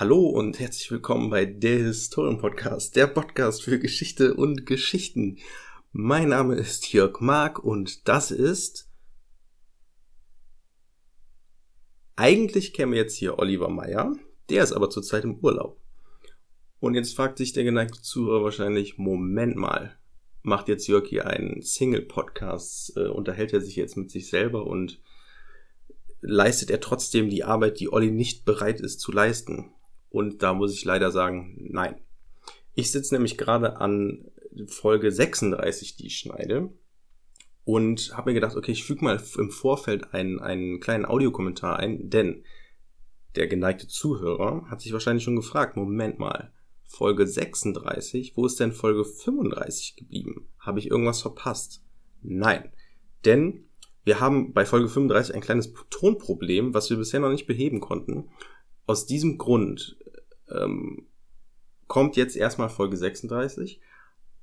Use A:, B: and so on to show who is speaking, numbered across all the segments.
A: Hallo und herzlich willkommen bei der Historien-Podcast, der Podcast für Geschichte und Geschichten. Mein Name ist Jörg Mark und das ist... Eigentlich käme jetzt hier Oliver Meyer, der ist aber zurzeit im Urlaub. Und jetzt fragt sich der geneigte Zuhörer wahrscheinlich, Moment mal, macht jetzt Jörg hier einen Single-Podcast, äh, unterhält er sich jetzt mit sich selber und leistet er trotzdem die Arbeit, die Olli nicht bereit ist zu leisten? Und da muss ich leider sagen, nein. Ich sitze nämlich gerade an Folge 36, die ich schneide. Und habe mir gedacht, okay, ich füge mal im Vorfeld einen, einen kleinen Audiokommentar ein, denn der geneigte Zuhörer hat sich wahrscheinlich schon gefragt, Moment mal, Folge 36, wo ist denn Folge 35 geblieben? Habe ich irgendwas verpasst? Nein, denn wir haben bei Folge 35 ein kleines Tonproblem, was wir bisher noch nicht beheben konnten. Aus diesem Grund ähm, kommt jetzt erstmal Folge 36.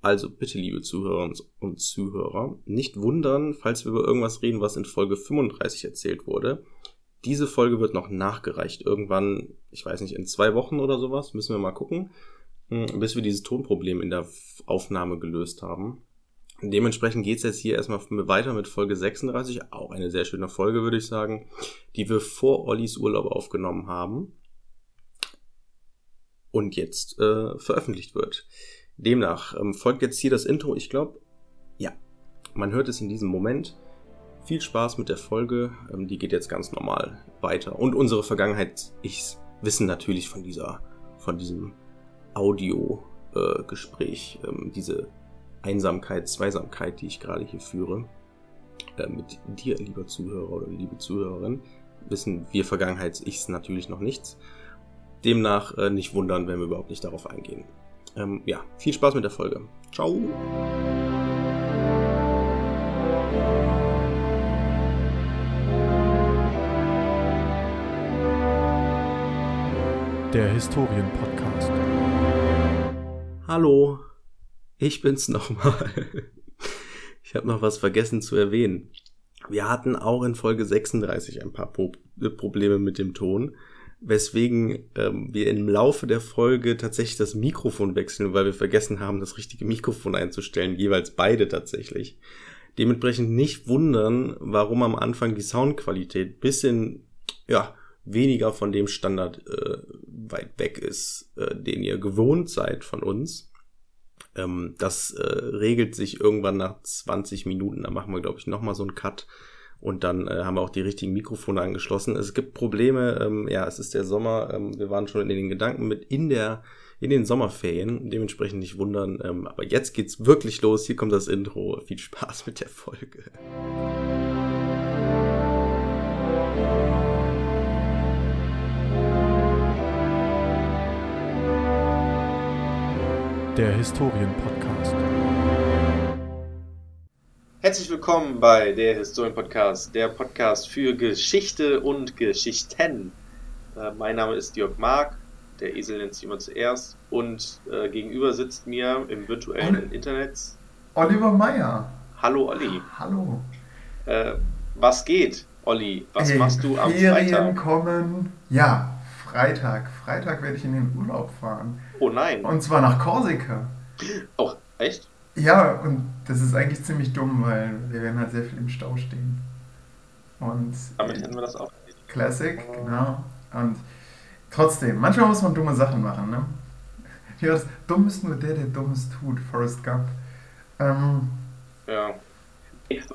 A: Also bitte, liebe Zuhörer und Zuhörer, nicht wundern, falls wir über irgendwas reden, was in Folge 35 erzählt wurde. Diese Folge wird noch nachgereicht. Irgendwann, ich weiß nicht, in zwei Wochen oder sowas, müssen wir mal gucken, hm, bis wir dieses Tonproblem in der Aufnahme gelöst haben. Dementsprechend geht's jetzt hier erstmal weiter mit Folge 36, auch eine sehr schöne Folge, würde ich sagen, die wir vor Ollis Urlaub aufgenommen haben und jetzt äh, veröffentlicht wird. Demnach ähm, folgt jetzt hier das Intro. Ich glaube, ja, man hört es in diesem Moment. Viel Spaß mit der Folge. Ähm, die geht jetzt ganz normal weiter. Und unsere Vergangenheit, ich wissen natürlich von dieser, von diesem Audio-Gespräch, äh, ähm, diese Einsamkeit, Zweisamkeit, die ich gerade hier führe, äh, mit dir, lieber Zuhörer oder liebe Zuhörerin, wissen wir Vergangenheits-Ichs natürlich noch nichts. Demnach äh, nicht wundern, wenn wir überhaupt nicht darauf eingehen. Ähm, ja, viel Spaß mit der Folge. Ciao!
B: Der Historien-Podcast.
A: Hallo, ich bin's nochmal. Ich habe noch was vergessen zu erwähnen. Wir hatten auch in Folge 36 ein paar Pro Probleme mit dem Ton weswegen ähm, wir im Laufe der Folge tatsächlich das Mikrofon wechseln, weil wir vergessen haben, das richtige Mikrofon einzustellen, jeweils beide tatsächlich. Dementsprechend nicht wundern, warum am Anfang die Soundqualität bisschen, ja, weniger von dem Standard äh, weit weg ist, äh, den ihr gewohnt seid von uns. Ähm, das äh, regelt sich irgendwann nach 20 Minuten. Da machen wir, glaube ich, nochmal so einen Cut und dann äh, haben wir auch die richtigen Mikrofone angeschlossen. Es gibt Probleme, ähm, ja, es ist der Sommer, ähm, wir waren schon in den Gedanken mit in der in den Sommerferien, dementsprechend nicht wundern. Ähm, aber jetzt geht's wirklich los. Hier kommt das Intro. Viel Spaß mit der Folge.
B: Der Historien-Podcast.
A: Herzlich willkommen bei der Historien-Podcast, der Podcast für Geschichte und Geschichten. Äh, mein Name ist Jörg Mark, der Esel nennt sich immer zuerst, und äh, gegenüber sitzt mir im virtuellen Oli Internet
C: Oliver Meyer.
A: Hallo Olli.
C: Hallo.
A: Äh, was geht, Olli? Was
C: Ey,
A: machst du am
C: Ferien
A: Freitag?
C: kommen. Ja, Freitag. Freitag werde ich in den Urlaub fahren.
A: Oh nein.
C: Und zwar nach Korsika.
A: Oh, echt?
C: Ja, und das ist eigentlich ziemlich dumm, weil wir werden halt sehr viel im Stau stehen. Und
A: Damit hätten wir das auch.
C: Classic, genau. Und trotzdem, manchmal muss man dumme Sachen machen, ne? Ja, das dumm ist nur der, der Dummes tut, Forrest Gump. Ähm,
A: Ja.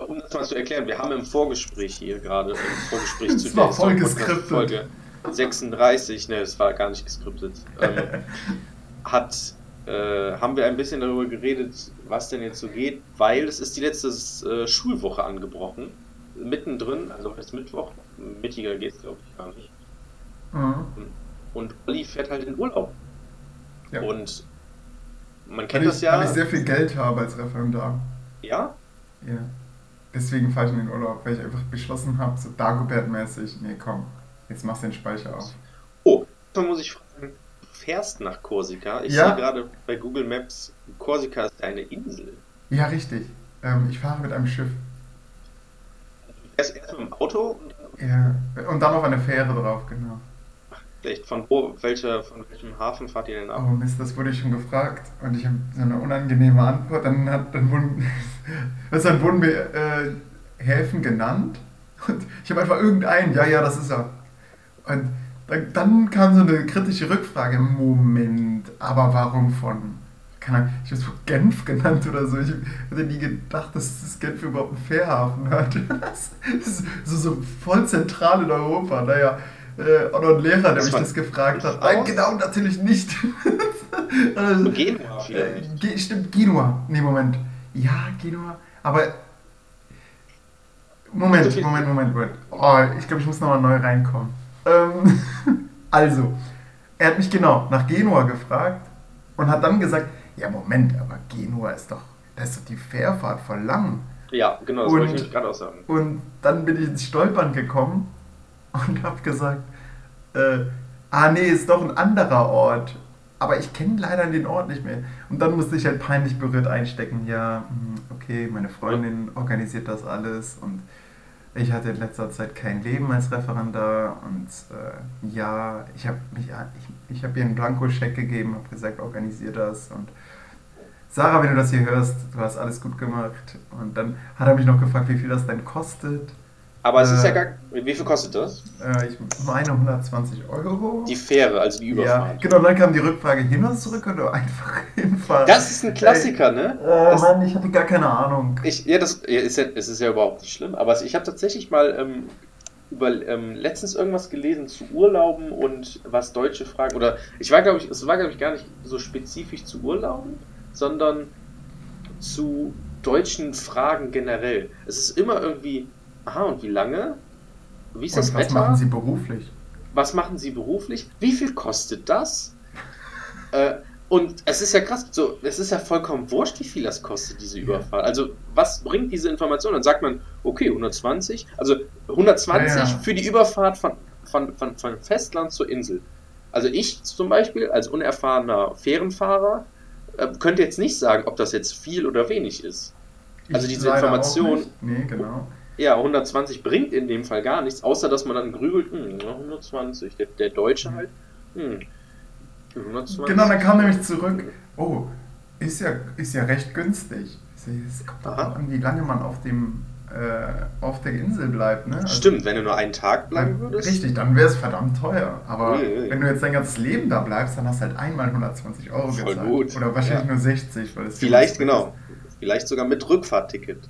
A: Um das mal zu erklären, wir haben im Vorgespräch hier gerade, im Vorgespräch
C: Das
A: zu
C: war
A: der
C: voll.
A: Folge 36, ne, es war gar nicht geskriptet, ähm, hat, äh, haben wir ein bisschen darüber geredet, was denn jetzt so geht, weil es ist die letzte äh, Schulwoche angebrochen, mittendrin, also heute ist Mittwoch, mittiger geht's glaube ich gar nicht.
C: mhm.
A: Und Olli fährt halt in Urlaub.
C: ja.
A: Und man
C: weil,
A: kennt
C: ich,
A: das ja.
C: weil ich sehr viel Geld habe als Referendar.
A: ja?
C: Ja. Deswegen fahre ich in den Urlaub, weil ich einfach beschlossen habe, so Dagobert-mäßig, nee komm, jetzt machst du den Speicher auf.
A: Oh, da muss ich fragen, fährst nach Korsika. Ich
C: Ja.
A: sehe gerade bei Google Maps, Korsika ist eine Insel.
C: Ja, richtig. Ähm, ich fahre mit einem Schiff.
A: Fährst erst mit dem Auto und
C: Ja. Und dann noch eine Fähre drauf, genau.
A: Echt, von wo, welche, von welchem Hafen fahrt ihr denn ab?
D: Oh Mist, das wurde ich schon gefragt und ich habe so eine unangenehme Antwort. Dann, hat, dann, wurden, du, dann wurden mir äh, Häfen genannt und ich habe einfach irgendeinen, ja, ja, das ist er. Und dann, kam so eine kritische Rückfrage, Moment, aber warum von, keine Ahnung, ich habe es Genf genannt oder so. Ich hätte nie gedacht, dass das Genf überhaupt einen Fährhafen hat. Das ist so, so voll zentral in Europa. Naja, äh, auch noch ein Lehrer, der mich das gefragt hat. Nein, genau, natürlich nicht.
A: also, Genua
D: vielleicht. Äh, stimmt, Genua. Nee, Moment. Ja, Genua. Aber. Moment, Moment, Moment, Moment. Oh, ich glaube, ich muss nochmal neu reinkommen. Ähm, also, er hat mich genau nach Genua gefragt und hat dann gesagt, ja Moment, aber Genua ist doch, da ist doch die Fährfahrt voll lang.
A: Ja, genau, das und, wollte ich gerade auch sagen.
D: Und dann bin ich ins Stolpern gekommen und habe gesagt, äh, ah nee, ist doch ein anderer Ort. Aber ich kenne leider den Ort nicht mehr. Und dann musste ich halt peinlich berührt einstecken, ja, hm, okay, meine Freundin organisiert das alles und ich hatte in letzter Zeit kein Leben als Referendar und äh, ja, ich habe mich, ich, ich habe ihr einen Blankoscheck gegeben, habe gesagt, organisiere das und Sarah, wenn du das hier hörst, du hast alles gut gemacht. Und dann hat er mich noch gefragt, wie viel das denn kostet.
A: Aber äh, es ist ja äh, gar. Wie viel kostet das?
D: Äh, ich meine 120 Euro.
A: Die Fähre, also die Überfahrt.
D: Ja, genau, dann kam die Rückfrage hin und zurück oder einfach hinfahren.
A: Das ist ein Klassiker, Ey,
D: ne? Äh, Mann, ich hatte gar keine Ahnung.
A: Ich, ja, das ja, ist ja, es ist ja überhaupt nicht schlimm, aber ich habe tatsächlich mal ähm, über ähm, letztens irgendwas gelesen zu Urlauben und was Deutsche fragen. Oder ich war, glaube ich, es war, glaube ich, gar nicht so spezifisch zu Urlauben, sondern zu deutschen Fragen generell. Es ist immer irgendwie Aha, und wie lange?
D: Wie ist und das was Wetter? Was machen Sie beruflich?
A: Was machen Sie beruflich? Wie viel kostet das? äh, und es ist ja krass, so, es ist ja vollkommen wurscht, wie viel das kostet, diese Überfahrt. Also, was bringt diese Information? Dann sagt man, okay, 120, also 120 ja, ja. für die Überfahrt von, von, von, von Festland zur Insel. Also ich zum Beispiel als unerfahrener Fährenfahrer äh, könnte jetzt nicht sagen, ob das jetzt viel oder wenig ist. Also diese Information.
D: Nee, genau
A: ja, 120 bringt in dem Fall gar nichts, außer dass man dann grübelt, hm, 120. Der, der Deutsche halt, hm,
D: 120. Genau, dann kam nämlich zurück, oh, ist ja, ist ja recht günstig. Es kommt auch an, wie lange man auf dem äh, auf der Insel bleibt. Ne?
A: Also, Stimmt, wenn du nur einen Tag bleiben würdest.
D: Richtig, dann wäre es verdammt teuer. Aber ui, ui. wenn du jetzt dein ganzes Leben da bleibst, dann hast du halt einmal 120 Euro Voll gezahlt. Gut. Oder wahrscheinlich ja. nur 60. Weil es
A: Vielleicht, genau. Vielleicht sogar mit Rückfahrtticket.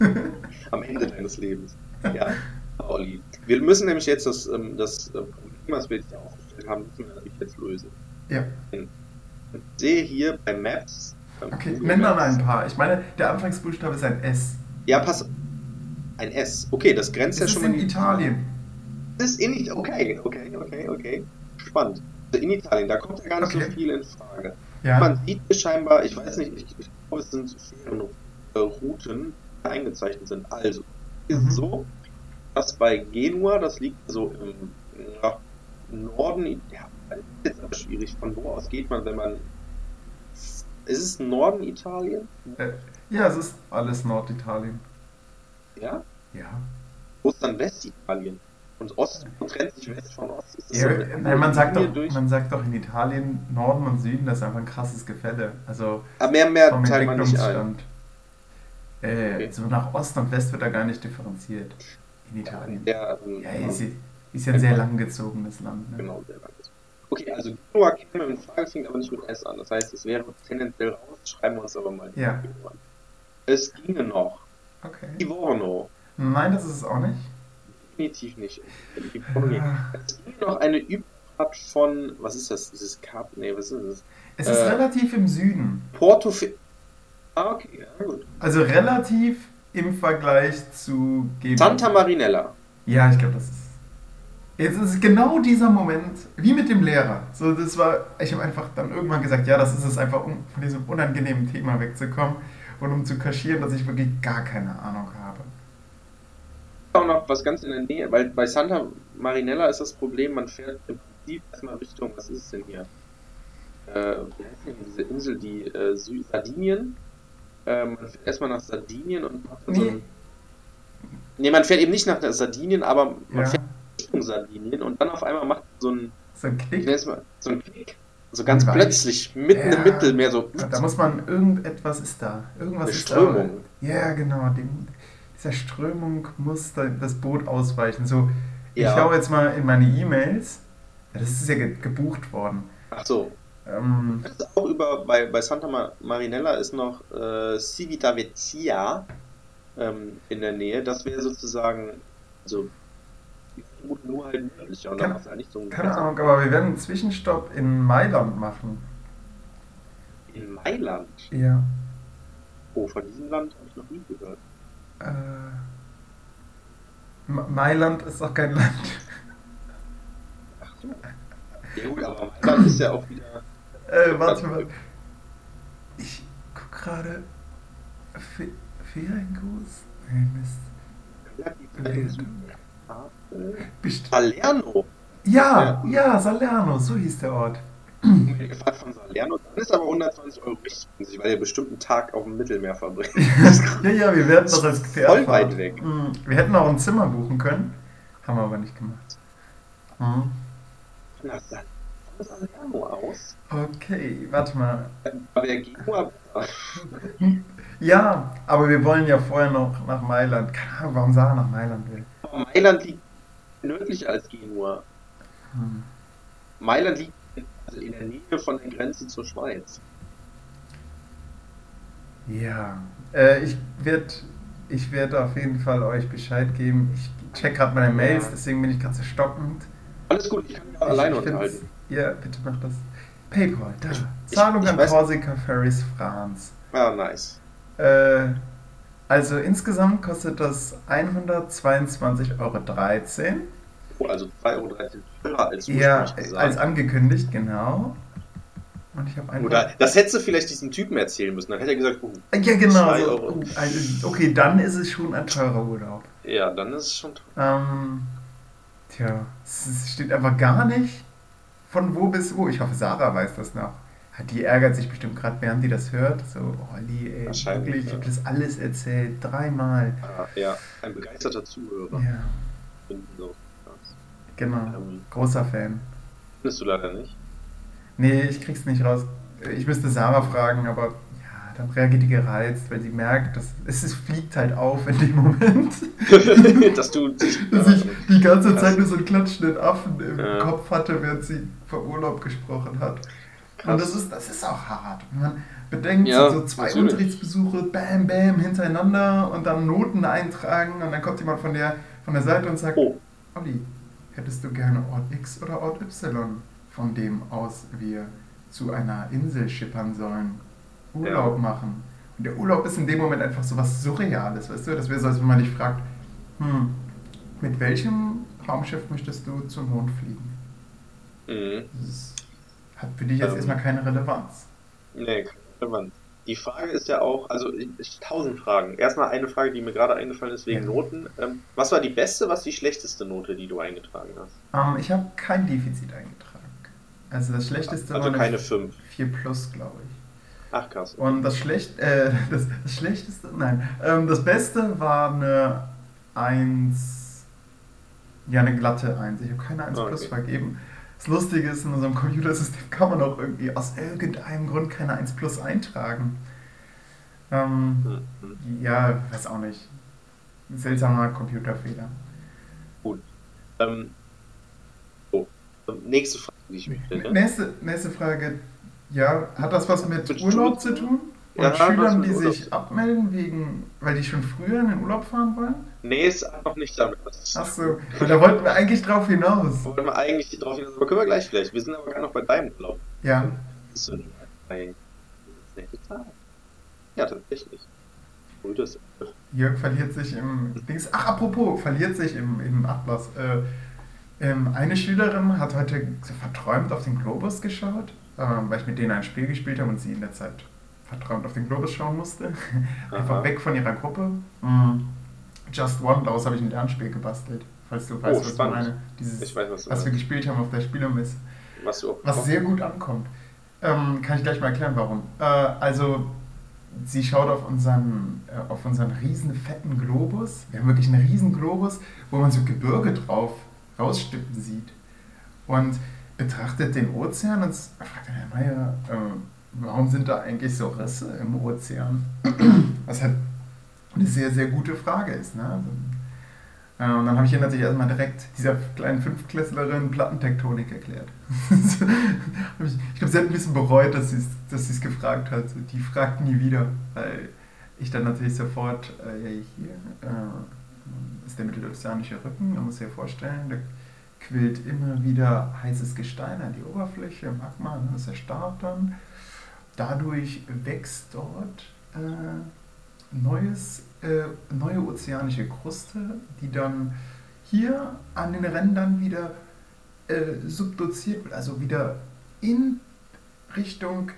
A: am Ende deines Lebens. Ja, Olli. Wir müssen nämlich jetzt das, ähm, das äh, Problem, was wir jetzt aufgestellt haben, müssen wir natürlich jetzt lösen.
D: Ja.
A: Ich sehe hier bei Maps.
D: Okay, nenn mal ein paar. Ich meine, der Anfangsbuchstabe ist ein S.
A: Ja, pass. Ein S. Okay, das grenzt
D: das
A: ja schon
D: mal. in Italien.
A: Das ist in Italien. Okay, okay, okay, okay. Spannend. Also in Italien, da kommt ja gar nicht okay. so viel in Frage. Ja. Man sieht hier scheinbar, ich weiß nicht, ich, ich glaube, es sind Fähren, äh, Routen, eingezeichnet sind. Also, ist mhm. so, dass bei Genua, das liegt so im ja, Norden, ja, ist jetzt aber schwierig. Von wo aus geht man, wenn man. Ist es Norden Italien?
D: Äh, ja, es ist alles Norditalien.
A: Ja?
D: Ja.
A: Wo ist dann Westitalien? Und Ost trennt sich West von Ost.
D: Ja, so nein, man, sagt doch, man sagt doch in Italien Norden und Süden, das ist einfach ein krasses Gefälle. Also
A: aber mehr, mehr teilt man nicht ein.
D: Äh, okay. So nach Ost und West wird da gar nicht differenziert. In Italien.
A: Ja, ähm,
D: ja ist, ist ja ein sehr langgezogenes Land. Ne?
A: Genau, sehr langgezogen. Okay, also Genua käme in Frage, fängt aber nicht mit S an. Das heißt, es wäre tendenziell raus, schreiben wir uns aber mal.
D: Ja.
A: Es ginge noch.
D: Okay.
A: Livorno.
D: Nein, das ist es auch nicht.
A: Definitiv nicht. Ah. Es ginge noch eine Überfahrt von, was ist das? Dieses Kap? Nee, was ist das?
D: Es ist äh, relativ im Süden.
A: Porto, Ah, okay, ja, gut.
D: Also relativ im Vergleich zu
A: Genua. Santa Marinella.
D: Ja, ich glaube, das ist. Jetzt ist es genau dieser Moment, wie mit dem Lehrer. So, das war, ich habe einfach dann irgendwann gesagt, ja, das ist es einfach, um von diesem unangenehmen Thema wegzukommen und um zu kaschieren, dass ich wirklich gar keine Ahnung habe.
A: Auch noch was ganz in der Nähe, weil bei Santa Marinella ist das Problem, man fährt im Prinzip erstmal Richtung, was ist es denn hier? Äh, wie heißt denn diese Insel, die äh, Sardinien? Ähm, man fährt erstmal nach Sardinien und macht nee. so ein. Nee, man fährt eben nicht nach Sardinien, aber man ja. fährt Sardinien und dann auf einmal macht so ein,
D: So ein
A: nenn's mal, so ein Knick. So ganz
D: Weiß.
A: plötzlich, mitten
D: Ja.
A: im Mittelmeer, so
D: Ja, Da muss man, irgendetwas ist da. Irgendwas
A: eine
D: ist
A: Strömung.
D: da. Ja, genau. Dem, dieser Strömung muss da das Boot ausweichen. So, ich schaue jetzt mal in meine E-Mails. Das ist ja ge gebucht worden.
A: Ach so.
D: Ähm,
A: auch über, bei, bei Santa Ma- Marinella ist noch äh, Civitavecchia ähm, in der Nähe. Das wäre sozusagen, also, nur halt nördlicher.
D: Keine-
A: so ein
D: keine Ahnung, aber wir werden einen Zwischenstopp in Mailand machen.
A: In Mailand.
D: Ja.
A: Oh, von diesem Land habe ich noch nie gehört.
D: Äh, Ma- Mailand ist auch kein Land.
A: Ach so. Ja gut, aber Mailand ist ja auch wieder.
D: Äh, warte mal. Ich guck gerade. Fe Feriengruß? Nee, Mist. Best
A: Salerno.
D: ja, ja, Salerno, so hieß der Ort.
A: Mir gefragt von Salerno. Dann ist aber 120 Euro richtig weil ihr bestimmt einen Tag auf dem Mittelmeer verbringt.
D: ja, ja, wir werden das als Pferd
A: Voll weit weg.
D: Mhm. Wir hätten auch ein Zimmer buchen können. Haben wir aber nicht gemacht. Mhm.
A: Nach Sal- von Salerno aus
D: Okay, warte mal.
A: war der Genua.
D: Ja, aber wir wollen ja vorher noch nach Mailand. Keine Ahnung, warum Sarah nach Mailand will.
A: Aber Mailand liegt nördlicher als Genua.
D: Hm.
A: Mailand liegt also in der Nähe von der Grenze zur Schweiz.
D: Ja, äh, ich werde ich werd auf jeden Fall euch Bescheid geben. Ich check gerade meine Mails, deswegen bin ich gerade so stockend.
A: Alles gut, ich kann mich auch alleine unterhalten.
D: Ja, bitte mach das. PayPal, da.
A: Ich-
D: Zahlung
A: ich
D: an
A: weiß-
D: Corsica Ferries France.
A: Ah, nice.
D: Äh, also insgesamt kostet das 122,13 Euro.
A: Oh, also 2,13 Euro teurer als
D: Ja,
A: gesagt.
D: als angekündigt, genau. Und ich habe.
A: Oder das hättest du vielleicht diesem Typen erzählen müssen. Dann hätte er gesagt, oh,
D: ja, genau. So,
A: Euro.
D: oh, also, okay, dann ist es schon ein teurer Urlaub.
A: ja, dann ist es schon teuer.
D: Ähm, tja, es es steht einfach gar nicht von wo bis wo. Ich hoffe, Sarah weiß das noch. Die ärgert sich bestimmt gerade, während die das hört. So, Olli, ey, wirklich, ich habe das alles erzählt, dreimal.
A: Ah, ja, ein begeisterter Zuhörer.
D: Ja, genau.
A: Ähm,
D: Großer Fan.
A: findest du leider nicht.
D: Nee, ich krieg's nicht raus. Ich müsste Sarah fragen, aber dann reagiert die gereizt, weil sie merkt, dass es, es fliegt halt auf in dem Moment.
A: Dass du
D: dass ich die ganze Zeit nur so einen klatschenden Affen im
A: Ja.
D: Kopf hatte, während sie vom Urlaub gesprochen hat.
A: Krass.
D: Und das ist, das ist auch hart. Wenn man bedenkt,
A: Ja,
D: so zwei
A: natürlich.
D: Unterrichtsbesuche, bam, bam, hintereinander und dann Noten eintragen und dann kommt jemand von der, von der Seite und sagt,
A: Oh,
D: Olli, hättest du gerne Ort X oder Ort Y, von dem aus wir zu einer Insel schippern sollen, Urlaub
A: Ja.
D: machen? Und der Urlaub ist in dem Moment einfach so was Surreales, weißt du? Das wäre so, als wenn man dich fragt, hm, mit welchem Raumschiff möchtest du zum Mond fliegen?
A: mhm.
D: Das ist, hat für dich jetzt
A: Ähm.
D: erstmal keine Relevanz.
A: Nee, keine Relevanz. Die Frage ist ja auch, also ich, tausend Fragen. Erstmal eine Frage, die mir gerade eingefallen ist wegen
D: Ja.
A: Noten. Ähm, was war die beste, was die schlechteste Note, die du eingetragen hast?
D: Ähm, ich habe kein Defizit eingetragen. Also das Schlechteste
A: Also
D: war
A: keine
D: eine
A: 5.
D: 4 Plus, glaube ich.
A: Ach krass.
D: Und das schlecht, äh, das, das schlechteste, nein, ähm, das Beste war eine 1, ja eine glatte 1. Ich habe keine 1
A: Ah,
D: Plus
A: okay.
D: vergeben. Das Lustige ist, in unserem Computersystem kann man auch irgendwie aus irgendeinem Grund keine 1 Plus eintragen. Ähm,
A: Hm, hm.
D: ja, weiß auch nicht. Seltsamer Computerfehler.
A: Ähm, oh, ähm, nächste Frage, die ich mich stelle.
D: Nächste, nächste Frage. Ja, hat das was mit
A: Mit
D: Urlaub zu tun? Und
A: Ja,
D: Schülern, die
A: Urlaub.
D: sich abmelden, wegen, weil die schon früher in den Urlaub fahren wollen?
A: Nee, es hat noch nicht damit.
D: Achso, da wollten wir eigentlich drauf hinaus.
A: Wollten wir eigentlich drauf hinaus, aber können wir gleich vielleicht. Wir sind aber gar noch bei deinem Urlaub.
D: Ja,
A: Bist du bei? Ja, tatsächlich. Gut, das
D: Jörg verliert sich im Dings. Ach, apropos, verliert sich im, im Atlas. Äh, ähm, eine Schülerin hat heute so verträumt auf den Globus geschaut, ähm, weil ich mit denen ein Spiel gespielt habe und sie in der Zeit verträumt auf den Globus schauen musste. Einfach weg von ihrer Gruppe. Mhm. Just One, daraus habe ich ein Lernspiel gebastelt. Falls du weißt, was ich
A: spannend.
D: meine. Dieses,
A: Ich weiß, was
D: was wir gespielt haben auf der Spielermesse.
A: was du
D: Was sehr gut ankommt. Ähm, kann ich gleich mal erklären, warum. Äh, also, sie schaut auf unseren, äh, auf unseren riesen fetten Globus. Wir haben wirklich einen riesen Globus, wo man so Gebirge drauf rausstippen sieht und betrachtet den Ozean und fragt Herr Meier, äh, warum sind da eigentlich so Risse im Ozean? Was halt eine sehr, sehr gute Frage ist. Ne? Äh, und dann habe ich ihr natürlich erstmal direkt dieser kleinen Fünftklässlerin Plattentektonik erklärt. ich glaube, sie hat ein bisschen bereut, dass sie es dass gefragt hat. Die fragt nie wieder, weil ich dann natürlich sofort, äh, ja, hier äh, ist der mittelozeanische Rücken, man muss sich ja vorstellen, da quillt immer wieder heißes Gestein an die Oberfläche, Magma, ne, das erstarrt dann. Dadurch wächst dort äh, neues äh, neue ozeanische Kruste, die dann hier an den Rändern wieder äh, subduziert wird, also wieder in Richtung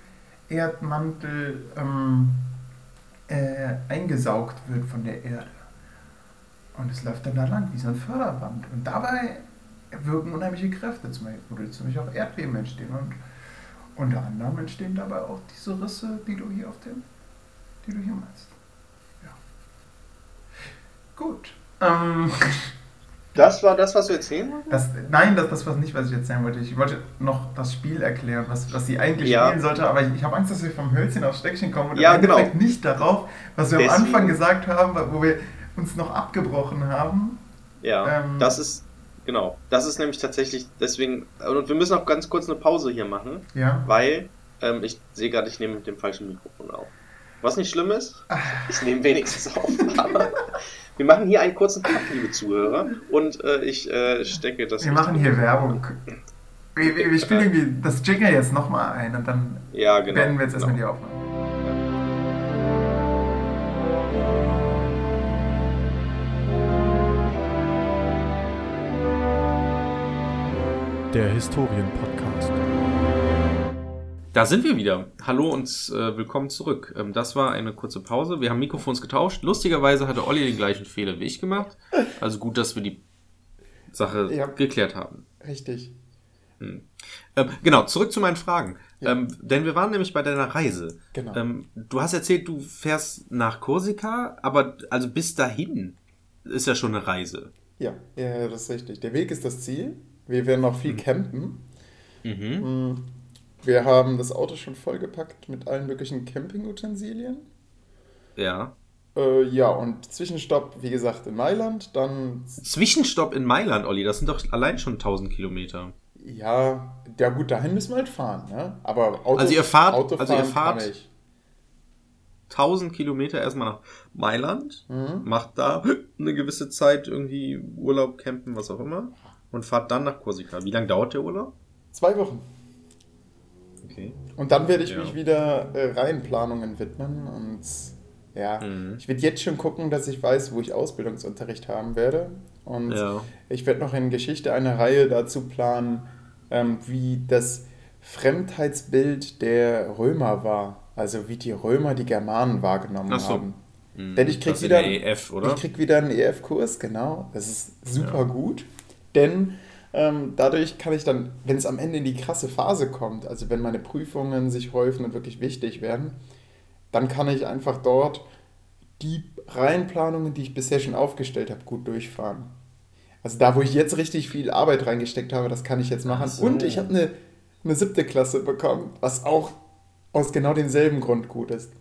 D: Erdmantel ähm, äh, eingesaugt wird von der Erde. Und es läuft dann da lang wie so ein Förderband. Und dabei wirken unheimliche Kräfte, zum Beispiel, zum Beispiel auch Erdbeben entstehen. Und unter anderem entstehen dabei auch diese Risse, die du hier auf dem, die du hier meinst. Gut. Ähm,
E: das war das, was du erzählen
D: wolltest? nein, das, das war nicht, was ich erzählen wollte. Ich wollte noch das Spiel erklären, was, was sie eigentlich ja. spielen sollte, aber ich, ich habe Angst, dass wir vom Hölzchen aufs Stöckchen kommen und
E: ja, genau.
D: nicht darauf, was wir Deswegen. am Anfang gesagt haben, wo wir uns noch abgebrochen haben.
E: Ja, ähm, das ist, genau, das ist nämlich tatsächlich, deswegen, und wir müssen auch ganz kurz eine Pause hier machen,
D: ja.
E: weil ähm, ich sehe gerade, ich nehme mit dem falschen Mikrofon auf. Was nicht schlimm ist, ich nehme wenigstens auf. Aber wir machen hier einen kurzen Cut, liebe Zuhörer. Und äh, ich äh, stecke das.
D: Wir machen hier Werbung. Wir, wir, wir spielen okay. irgendwie das Jingle jetzt nochmal ein und dann
E: ja, genau,
D: beenden wir jetzt erstmal genau. die Aufnahme.
B: Der Historienpodcast.
A: Da sind wir wieder. Hallo und äh, willkommen zurück. Ähm, das war eine kurze Pause. Wir haben Mikrofons getauscht. Lustigerweise hatte Olli den gleichen Fehler wie ich gemacht. Also gut, dass wir die Sache ja, geklärt haben.
D: Richtig.
A: Hm. Ähm, genau, zurück zu meinen Fragen. Ja. Ähm, denn wir waren nämlich bei deiner Reise.
D: Genau.
A: Ähm, du hast erzählt, du fährst nach Korsika, aber also bis dahin ist ja schon eine Reise.
D: Ja, ja, das ist richtig. Der Weg ist das Ziel. Wir werden noch viel mhm. campen. Mhm. mhm. Wir haben das Auto schon vollgepackt mit allen möglichen Campingutensilien.
A: Ja.
D: Äh, ja, und Zwischenstopp, wie gesagt, in Mailand. Dann.
A: Zwischenstopp in Mailand, Olli, das sind doch allein schon 1000 Kilometer.
D: Ja, ja gut, dahin müssen wir halt fahren, ne? Aber Auto,
A: also ihr fahrt, Auto also ihr fahrt 1000 Kilometer erstmal nach Mailand, mhm. macht da eine gewisse Zeit irgendwie Urlaub, campen, was auch immer, und fahrt dann nach Korsika. Wie lange dauert der Urlaub?
D: Zwei Wochen.
A: Okay.
D: Und dann werde ich ja. mich wieder äh, Reihenplanungen widmen und ja, mhm. ich werde jetzt schon gucken, dass ich weiß, wo ich Ausbildungsunterricht haben werde. Und ja. ich werde noch in Geschichte eine Reihe dazu planen, ähm, wie das Fremdheitsbild der Römer war. Also wie die Römer die Germanen wahrgenommen so. haben. Mhm. Denn ich krieg wieder,
A: EF, oder?
D: Ich krieg wieder einen EF-Kurs, genau. Das ist super ja. gut. Denn ähm, dadurch kann ich dann, wenn es am Ende in die krasse Phase kommt, also wenn meine Prüfungen sich häufen und wirklich wichtig werden, dann kann ich einfach dort die Reihenplanungen, die ich bisher schon aufgestellt habe, gut durchfahren. Also da, wo ich jetzt richtig viel Arbeit reingesteckt habe, das kann ich jetzt machen. So. Und ich habe eine, eine siebte Klasse bekommen, was auch aus genau demselben Grund gut ist.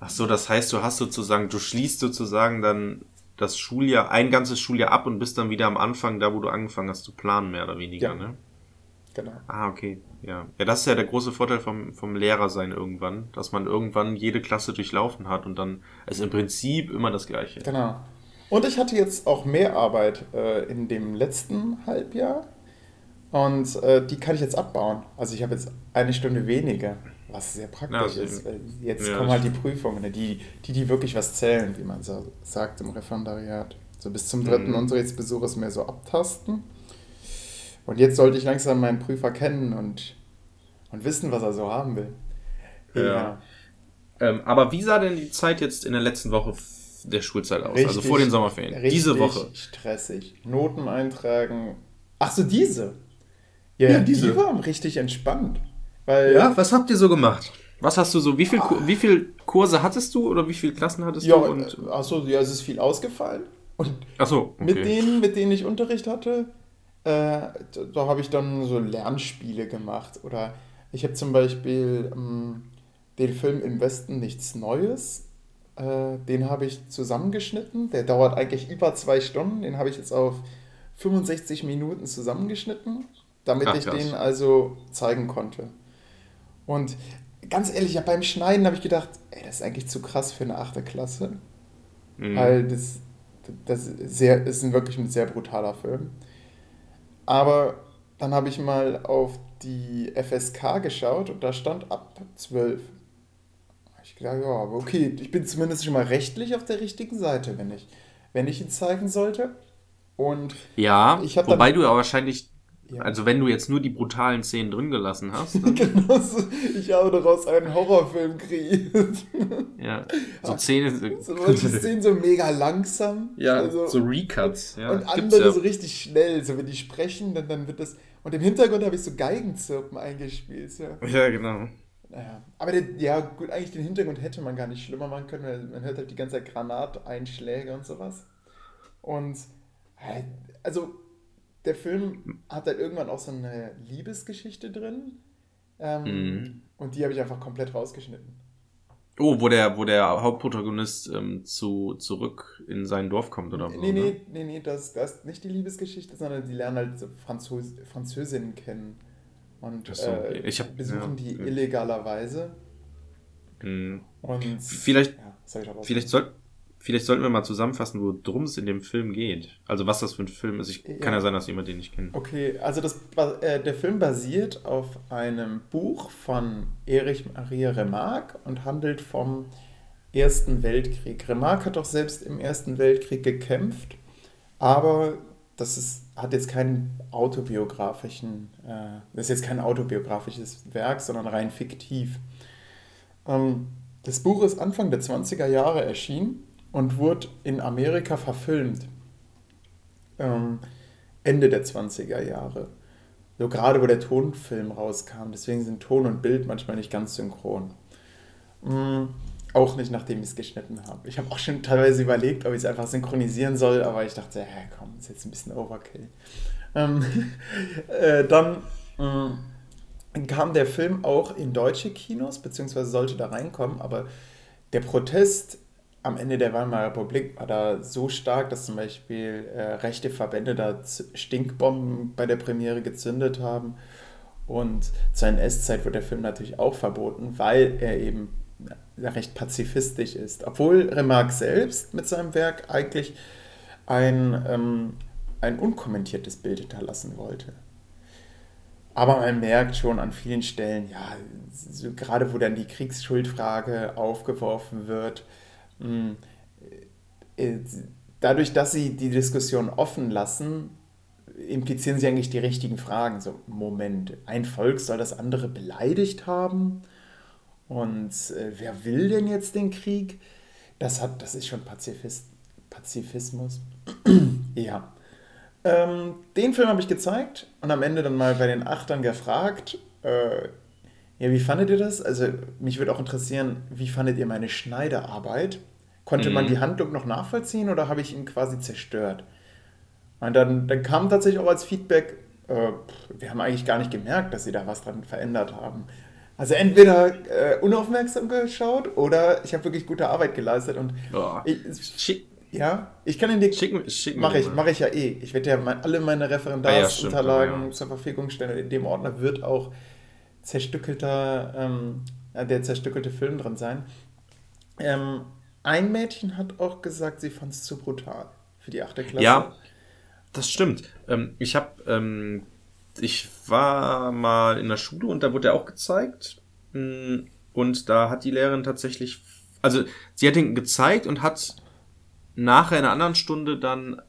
A: Ach so, das heißt, du hast sozusagen, du schließt sozusagen dann das Schuljahr, ein ganzes Schuljahr ab und bist dann wieder am Anfang, da wo du angefangen hast zu planen, mehr oder weniger,
D: ja.
A: ne?
D: Genau.
A: Ah, okay. Ja. Ja, das ist ja der große Vorteil vom, vom Lehrer sein irgendwann, dass man irgendwann jede Klasse durchlaufen hat und dann ist im Prinzip immer das Gleiche.
D: Genau. Und ich hatte jetzt auch mehr Arbeit äh, in dem letzten Halbjahr und äh, die kann ich jetzt abbauen. Also ich habe jetzt eine Stunde weniger. Was sehr praktisch ja, ist, weil jetzt ja, kommen halt die Prüfungen, ne, die, die, die wirklich was zählen, wie man so sagt im Referendariat. So bis zum dritten mhm. Unterrichtsbesuch mehr so abtasten. Und jetzt sollte ich langsam meinen Prüfer kennen und, und wissen, was er so haben will.
A: Ja. ja. Ähm, aber wie sah denn die Zeit jetzt in der letzten Woche der Schulzeit aus? Also richtig, also vor den Sommerferien. Diese Woche.
D: stressig. Noten eintragen. Ach so, diese. Ja, ja diese. Die waren richtig entspannt.
A: Weil ja, was habt ihr so gemacht? Was hast du so, wie viel, wie viel Kurse hattest du oder wie viele Klassen hattest
D: ja,
A: du?
D: Und achso, ja, es ist viel ausgefallen. Und
A: so,
D: okay. mit denen, mit denen ich Unterricht hatte, Äh, da da habe ich dann so Lernspiele gemacht. Oder ich habe zum Beispiel ähm, den Film Im Westen nichts Neues. Äh, den habe ich zusammengeschnitten. Der dauert eigentlich über zwei Stunden. Den habe ich jetzt auf 65 Minuten zusammengeschnitten, damit
A: Ach,
D: ich
A: krass.
D: den also zeigen konnte. Und ganz ehrlich, ja, beim Schneiden habe ich gedacht, ey, das ist eigentlich zu krass für eine achte Klasse.
A: Mhm.
D: Weil das, das ist, sehr, ist ein wirklich ein sehr brutaler Film. Aber dann habe ich mal auf die FSK geschaut und da stand ab 12. Ich gedacht, ja, aber okay, ich bin zumindest schon mal rechtlich auf der richtigen Seite, wenn ich, wenn ich ihn zeigen sollte. Und
A: Ja,
D: dann-
A: wobei du ja wahrscheinlich,
D: Ja.
A: also wenn du jetzt nur die brutalen Szenen drin gelassen hast, dann,
D: genau so, ich habe daraus einen Horrorfilm kreiert.
A: ja, so Szenen,
D: So manche Szenen so mega langsam.
A: ja,
D: also-
A: so Recuts, ja,
D: und andere
A: ja.
D: so richtig schnell, so wenn die sprechen, dann, dann wird das. Und im Hintergrund habe ich so Geigenzirpen eingespielt. Ja.
A: Ja, genau.
D: Naja. Aber der, ja, gut, eigentlich den Hintergrund hätte man gar nicht schlimmer machen können, weil man hört halt die ganze Zeit Granateinschläge und sowas. Und äh, also der Film hat halt irgendwann auch so eine Liebesgeschichte drin. Ähm,
A: Mhm.
D: Und die habe ich einfach komplett rausgeschnitten.
A: Oh, wo der, wo der Hauptprotagonist ähm, zu, zurück in sein Dorf kommt oder so.
D: Nee,
A: ne?
D: nee, nee, nee, das, das ist nicht die Liebesgeschichte, sondern die lernen halt so Franzos Französinnen kennen. Und
A: so,
D: äh,
A: Ich hab-
D: besuchen
A: ja,
D: die
A: okay.
D: illegalerweise.
A: Hm.
D: Und
A: Vielleicht,
D: ja,
A: vielleicht, soll, vielleicht sollten wir mal zusammenfassen, worum es in dem Film geht. Also was das für ein Film ist. Ich, Kann
D: Ja.
A: ja sein, dass jemand den nicht kennt.
D: Okay, also das, äh, der Film basiert auf einem Buch von Erich Maria Remarque und handelt vom Ersten Weltkrieg. Remarque hat doch selbst im Ersten Weltkrieg gekämpft, aber das ist, hat jetzt keinen autobiografischen, äh, das ist jetzt kein autobiografisches Werk, sondern rein fiktiv. Ähm, das Buch ist Anfang der 20er Jahre erschienen und wurde in Amerika verfilmt. Ähm, Ende der 20er Jahre. So gerade wo der Tonfilm rauskam. Deswegen sind Ton und Bild manchmal nicht ganz synchron. Mm, auch nicht, nachdem ich es geschnitten habe. Ich habe auch schon teilweise überlegt, ob ich es einfach synchronisieren soll, aber ich dachte, ja, komm, ist jetzt ein bisschen Overkill. Ähm, äh, dann mm, kam der Film auch in deutsche Kinos, beziehungsweise sollte da reinkommen, aber der Protest am Ende der Weimarer Republik war da so stark, dass zum Beispiel äh, rechte Verbände da Stinkbomben bei der Premiere gezündet haben. Und zur NS-Zeit wurde der Film natürlich auch verboten, weil er eben recht pazifistisch ist. Obwohl Remarque selbst mit seinem Werk eigentlich ein, ähm, ein unkommentiertes Bild hinterlassen wollte. Aber man merkt schon an vielen Stellen, ja, so gerade wo dann die Kriegsschuldfrage aufgeworfen wird, dadurch, dass sie die Diskussion offen lassen, implizieren sie eigentlich die richtigen Fragen. So, Moment, ein Volk soll das andere beleidigt haben? Und äh, wer will denn jetzt den Krieg? Das, hat, das ist schon Pazifist, Pazifismus. ja. Ähm, den Film habe ich gezeigt und am Ende dann mal bei den Achtern gefragt, äh, ja, wie fandet ihr das? Also mich würde auch interessieren, wie fandet ihr meine Schneiderarbeit? Konnte man
A: Mhm.
D: die Handlung noch nachvollziehen oder habe ich ihn quasi zerstört? Und dann, dann kam tatsächlich auch als Feedback, äh, wir haben eigentlich gar nicht gemerkt, dass sie da was dran verändert haben. Also entweder äh, unaufmerksam geschaut oder ich habe wirklich gute Arbeit geleistet und
A: Boah.
D: ich, ja, ich kann in die
A: schick, schick
D: Mache ich, mache ich ja eh. Ich werde ja mein, alle meine
A: Ah ja,
D: Referendarsunterlagen
A: ja.
D: zur Verfügung stellen. In dem Ordner wird auch zerstückelter, ähm, äh, der zerstückelte Film drin sein. Ähm, ein Mädchen hat auch gesagt, sie fand es zu brutal für die achte Klasse.
A: Ja, das stimmt. Ähm, ich habe, ähm, ich war mal in der Schule und da wurde er auch gezeigt. Mm, Und da hat die Lehrerin tatsächlich, also sie hat ihn gezeigt und hat nachher in einer anderen Stunde dann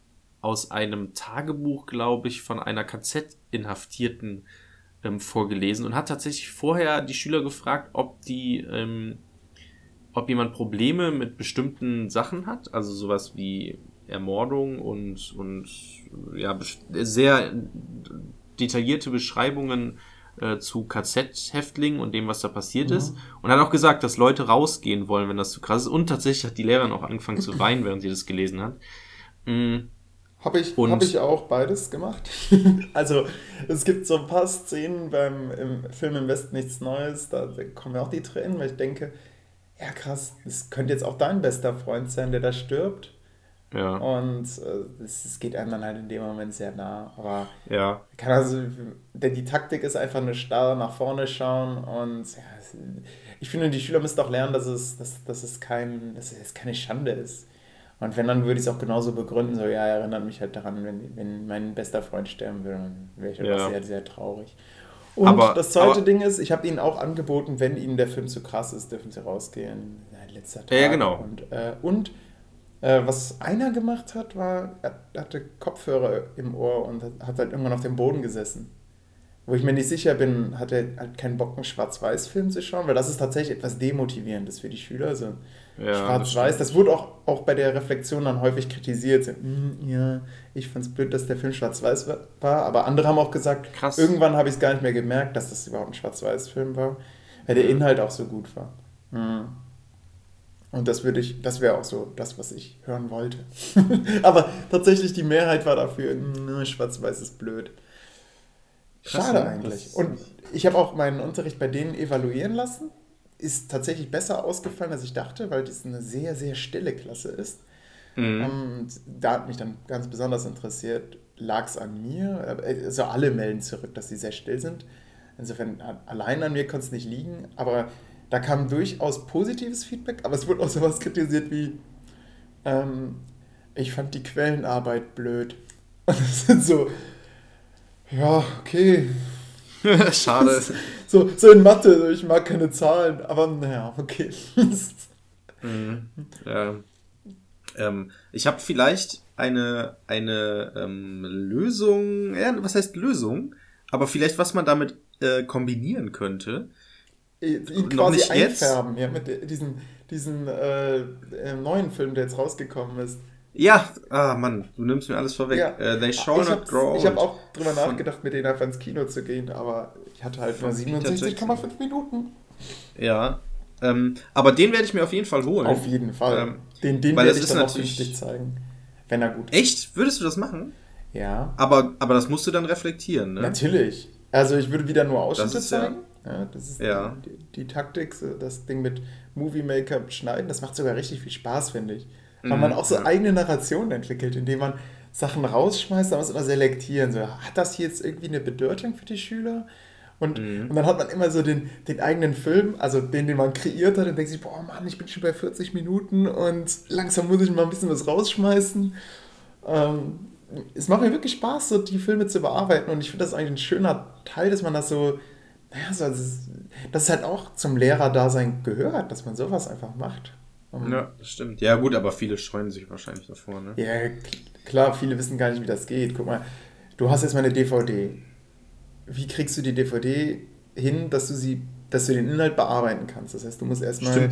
A: aus einem Tagebuch, glaube ich, von einer KZ-Inhaftierten ähm, vorgelesen und hat tatsächlich vorher die Schüler gefragt, ob die, ähm, ob jemand Probleme mit bestimmten Sachen hat, also sowas wie Ermordung und, und ja, sehr detaillierte Beschreibungen äh, zu KZ-Häftlingen und dem, was da passiert ist. Und hat auch gesagt, dass Leute rausgehen wollen, wenn das zu krass ist. Und tatsächlich hat die Lehrerin auch angefangen zu weinen, während sie das gelesen hat. Mm,
D: Habe ich,
A: Und-
D: hab ich auch beides gemacht. also es gibt so ein paar Szenen beim im Film Im Westen nichts Neues, da kommen mir auch die Tränen, weil ich denke, ja krass, das könnte jetzt auch dein bester Freund sein, der da stirbt.
A: Ja.
D: Und äh, es, es geht einem dann halt in dem Moment sehr nah. Aber
A: Ja.
D: kann also, denn die Taktik ist einfach eine starr nach vorne schauen und ja, es, ich finde, die Schüler müssen auch lernen, dass es, dass, dass es, kein, dass es keine Schande ist. Und wenn, dann würde ich es auch genauso begründen, so, ja, erinnert mich halt daran, wenn, wenn mein bester Freund sterben würde, dann wäre ich halt
A: Ja.
D: sehr, sehr traurig. Und
A: Aber-
D: das zweite
A: aber-
D: Ding ist, ich habe ihnen auch angeboten, wenn ihnen der Film zu krass ist, dürfen sie rausgehen. Ja, letzter Tag.
A: Ja, genau.
D: Und, äh, und äh, was einer gemacht hat, war, er hatte Kopfhörer im Ohr und hat, halt irgendwann auf dem Boden gesessen. Wo ich mir nicht sicher bin, hat er halt keinen Bock, einen Schwarz-Weiß-Film zu schauen, weil das ist tatsächlich etwas Demotivierendes für die Schüler. So
A: Ja,
D: Schwarz-Weiß,
A: das
D: das, wurde auch, auch bei der Reflexion dann häufig kritisiert. "Hm, ja, ich fand es blöd, dass der Film Schwarz-Weiß wa- war, aber andere haben auch gesagt,
A: Krass.
D: irgendwann habe ich es gar nicht mehr gemerkt, dass das überhaupt ein Schwarz-Weiß-Film war, weil der Inhalt auch so gut war. Hm. Und das würde ich, das wäre auch so das, was ich hören wollte. aber tatsächlich die Mehrheit war dafür, "Hm, Schwarz-Weiß ist blöd.
A: Krass,
D: Schade
A: ne?
D: eigentlich. Und ich habe auch meinen Unterricht bei denen evaluieren lassen. Ist tatsächlich besser ausgefallen, als ich dachte, weil das eine sehr, sehr stille Klasse ist.
A: Mhm.
D: Und da hat mich dann ganz besonders interessiert, lag es an mir? Also alle melden zurück, dass sie sehr still sind. Insofern allein an mir konnte es nicht liegen, aber da kam durchaus positives Feedback, aber es wurde auch sowas kritisiert wie, ähm, ich fand die Quellenarbeit blöd. Und das sind so, ja, okay.
A: Schade.
D: So, so in Mathe, ich mag keine Zahlen, aber naja, okay.
A: Mhm. Ja. Ähm, ich habe vielleicht eine, eine ähm, Lösung, ja, was heißt Lösung? Aber vielleicht, was man damit äh, kombinieren könnte.
D: ihn
A: Noch
D: quasi
A: nicht jetzt?
D: einfärben, ja, mit diesem, diesen äh, äh, neuen Film, der jetzt rausgekommen ist.
A: Ja, ah Mann, du nimmst mir alles vorweg.
D: Ja.
A: Äh, they shall
D: ich
A: not
D: habe
A: grow
D: ich hab
A: old.
D: auch drüber nachgedacht, mit denen einfach ins Kino zu gehen, aber ich hatte halt nur
A: Von Peter
D: 67,5 Minuten.
A: Ja. Ähm, aber den werde ich mir auf jeden Fall holen.
D: Auf jeden Fall.
A: Ähm,
D: den den werde ich dann auch richtig zeigen. Wenn er gut ist.
A: Echt? Würdest du das machen?
D: Ja,
A: Aber, aber das musst du dann reflektieren, ne?
D: natürlich. Also ich würde wieder nur Ausschnitte
A: ist ja-
D: zeigen. Ja, das ist
A: Ja.
D: die, die Taktik, das Ding mit Movie Maker schneiden. Das macht sogar richtig viel Spaß, finde ich. Weil
A: Mhm,
D: man auch so eigene Narrationen entwickelt, indem man Sachen rausschmeißt, da muss man immer selektieren. So, hat das hier jetzt irgendwie eine Bedeutung für die Schüler? Und,
A: Mhm.
D: und dann hat man immer so den, den eigenen Film, also den, den man kreiert hat, und denkt sich, boah Mann, ich bin schon bei 40 Minuten und langsam muss ich mal ein bisschen was rausschmeißen. Ähm, es macht mir wirklich Spaß, so die Filme zu bearbeiten und ich finde das eigentlich ein schöner Teil, dass man das so, naja, so, das ist, dass es halt auch zum Lehrerdasein gehört, dass man sowas einfach macht. Ähm,
A: Ja, das stimmt. Ja, gut, aber viele scheuen sich wahrscheinlich davor, ne?
D: ja, klar, viele wissen gar nicht, wie das geht. Guck mal, du hast jetzt mal eine DVD. Wie kriegst du die DVD hin, dass du sie, dass du den Inhalt bearbeiten kannst? Das heißt, du musst erstmal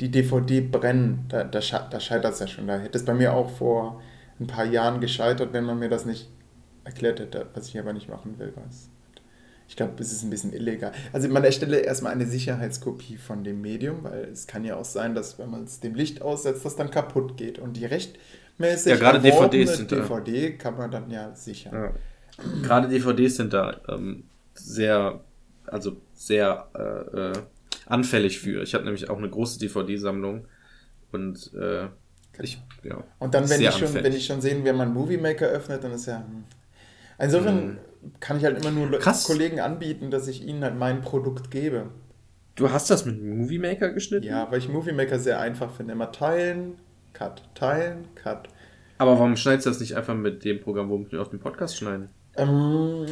D: die DVD brennen. Da, da, da scheitert es ja schon. Da hätte es bei mir auch vor ein paar Jahren gescheitert, wenn man mir das nicht erklärt hätte, was ich aber nicht machen will. Was. Ich glaube, es ist ein bisschen illegal. Also man erstelle erstmal eine Sicherheitskopie von dem Medium, weil es kann ja auch sein, dass wenn man es dem Licht aussetzt, das dann kaputt geht. Und die rechtmäßig
A: Ja, gerade DVDs sind da.
D: DVD kann man dann ja sichern.
A: Ja. Gerade DVDs sind da ähm, sehr, also sehr äh, äh, anfällig für. Ich habe nämlich auch eine große DVD-Sammlung und äh, ich, ja.
D: Und dann, wenn ich, schon,
A: anfällig.
D: wenn ich schon sehen, wenn man Movie Maker öffnet, dann ist ja. hm. Kann ich halt immer nur.
A: Krass.
D: Kollegen anbieten, dass ich ihnen halt mein Produkt gebe.
A: Du hast das mit Movie Maker geschnitten?
D: Ja, weil ich Movie Maker sehr einfach finde. Immer teilen, Cut, teilen, Cut.
A: Aber warum schneidest du das nicht einfach mit dem Programm, womit wir auf den Podcast schneiden?
D: Ähm,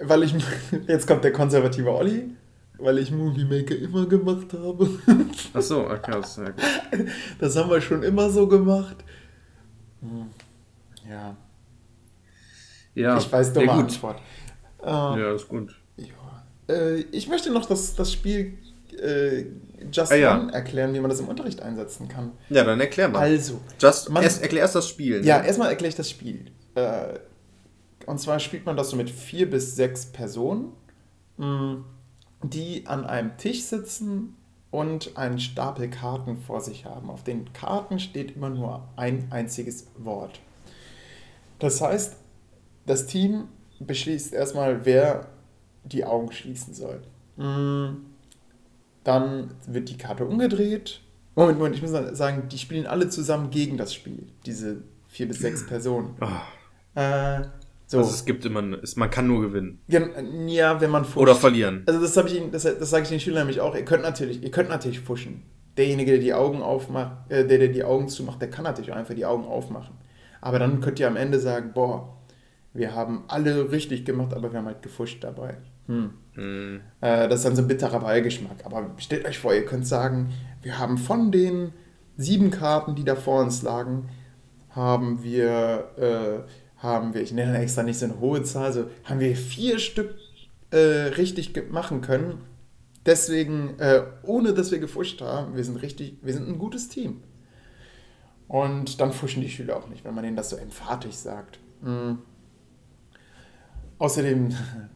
D: weil ich. Jetzt kommt der konservative Olli. Weil ich Movie Maker immer gemacht habe.
A: Ach so, okay, das, ja, gut.
D: Das haben wir schon immer so gemacht. Hm, Ja,
A: ja
D: ich weiß
A: ja,
D: dumme
A: gut.
D: Antwort. Ähm,
A: Ja, ist gut.
D: Ja. Äh, ich möchte noch das, das Spiel äh, Just
A: Ah, ja.
D: One erklären, wie man das im Unterricht einsetzen kann.
A: Ja, dann erklär mal.
D: Also,
A: Just,
D: man-
A: erst, erklär erst das Spiel. ne?
D: ja, erstmal erkläre ich das Spiel. Äh, und zwar spielt man das so mit vier bis sechs Personen, mh, die an einem Tisch sitzen und einen Stapel Karten vor sich haben. Auf den Karten steht immer nur ein einziges Wort. Das heißt, das Team beschließt erstmal, wer die Augen schließen soll. Mm. Dann wird die Karte umgedreht. Moment, Moment, ich muss sagen, die spielen alle zusammen gegen das Spiel. Diese vier bis sechs Personen. Äh, so.
A: Also es gibt immer, man kann nur gewinnen.
D: Gen- Ja, wenn man fuscht.
A: Oder verlieren.
D: Also das habe ich Ihnen, das, das sage ich den Schülern nämlich auch. Ihr könnt natürlich, ihr könnt natürlich fuschen. Derjenige, der die Augen aufmacht, äh, der, der die Augen zumacht, der kann natürlich einfach die Augen aufmachen. Aber dann könnt ihr am Ende sagen, boah, wir haben alle richtig gemacht, aber wir haben halt gefuscht dabei. Hm.
A: Hm.
D: Äh, das ist dann so ein bitterer Beigeschmack. Aber stellt euch vor, ihr könnt sagen, wir haben von den sieben Karten, die da vor uns lagen, haben wir, äh, haben wir, ich nenne extra nicht so eine hohe Zahl, also haben wir vier Stück äh, richtig machen können. Deswegen, äh, ohne dass wir gefuscht haben, wir sind richtig, wir sind ein gutes Team. Und dann fuschen die Schüler auch nicht, wenn man denen das so emphatisch sagt. Mm. Außerdem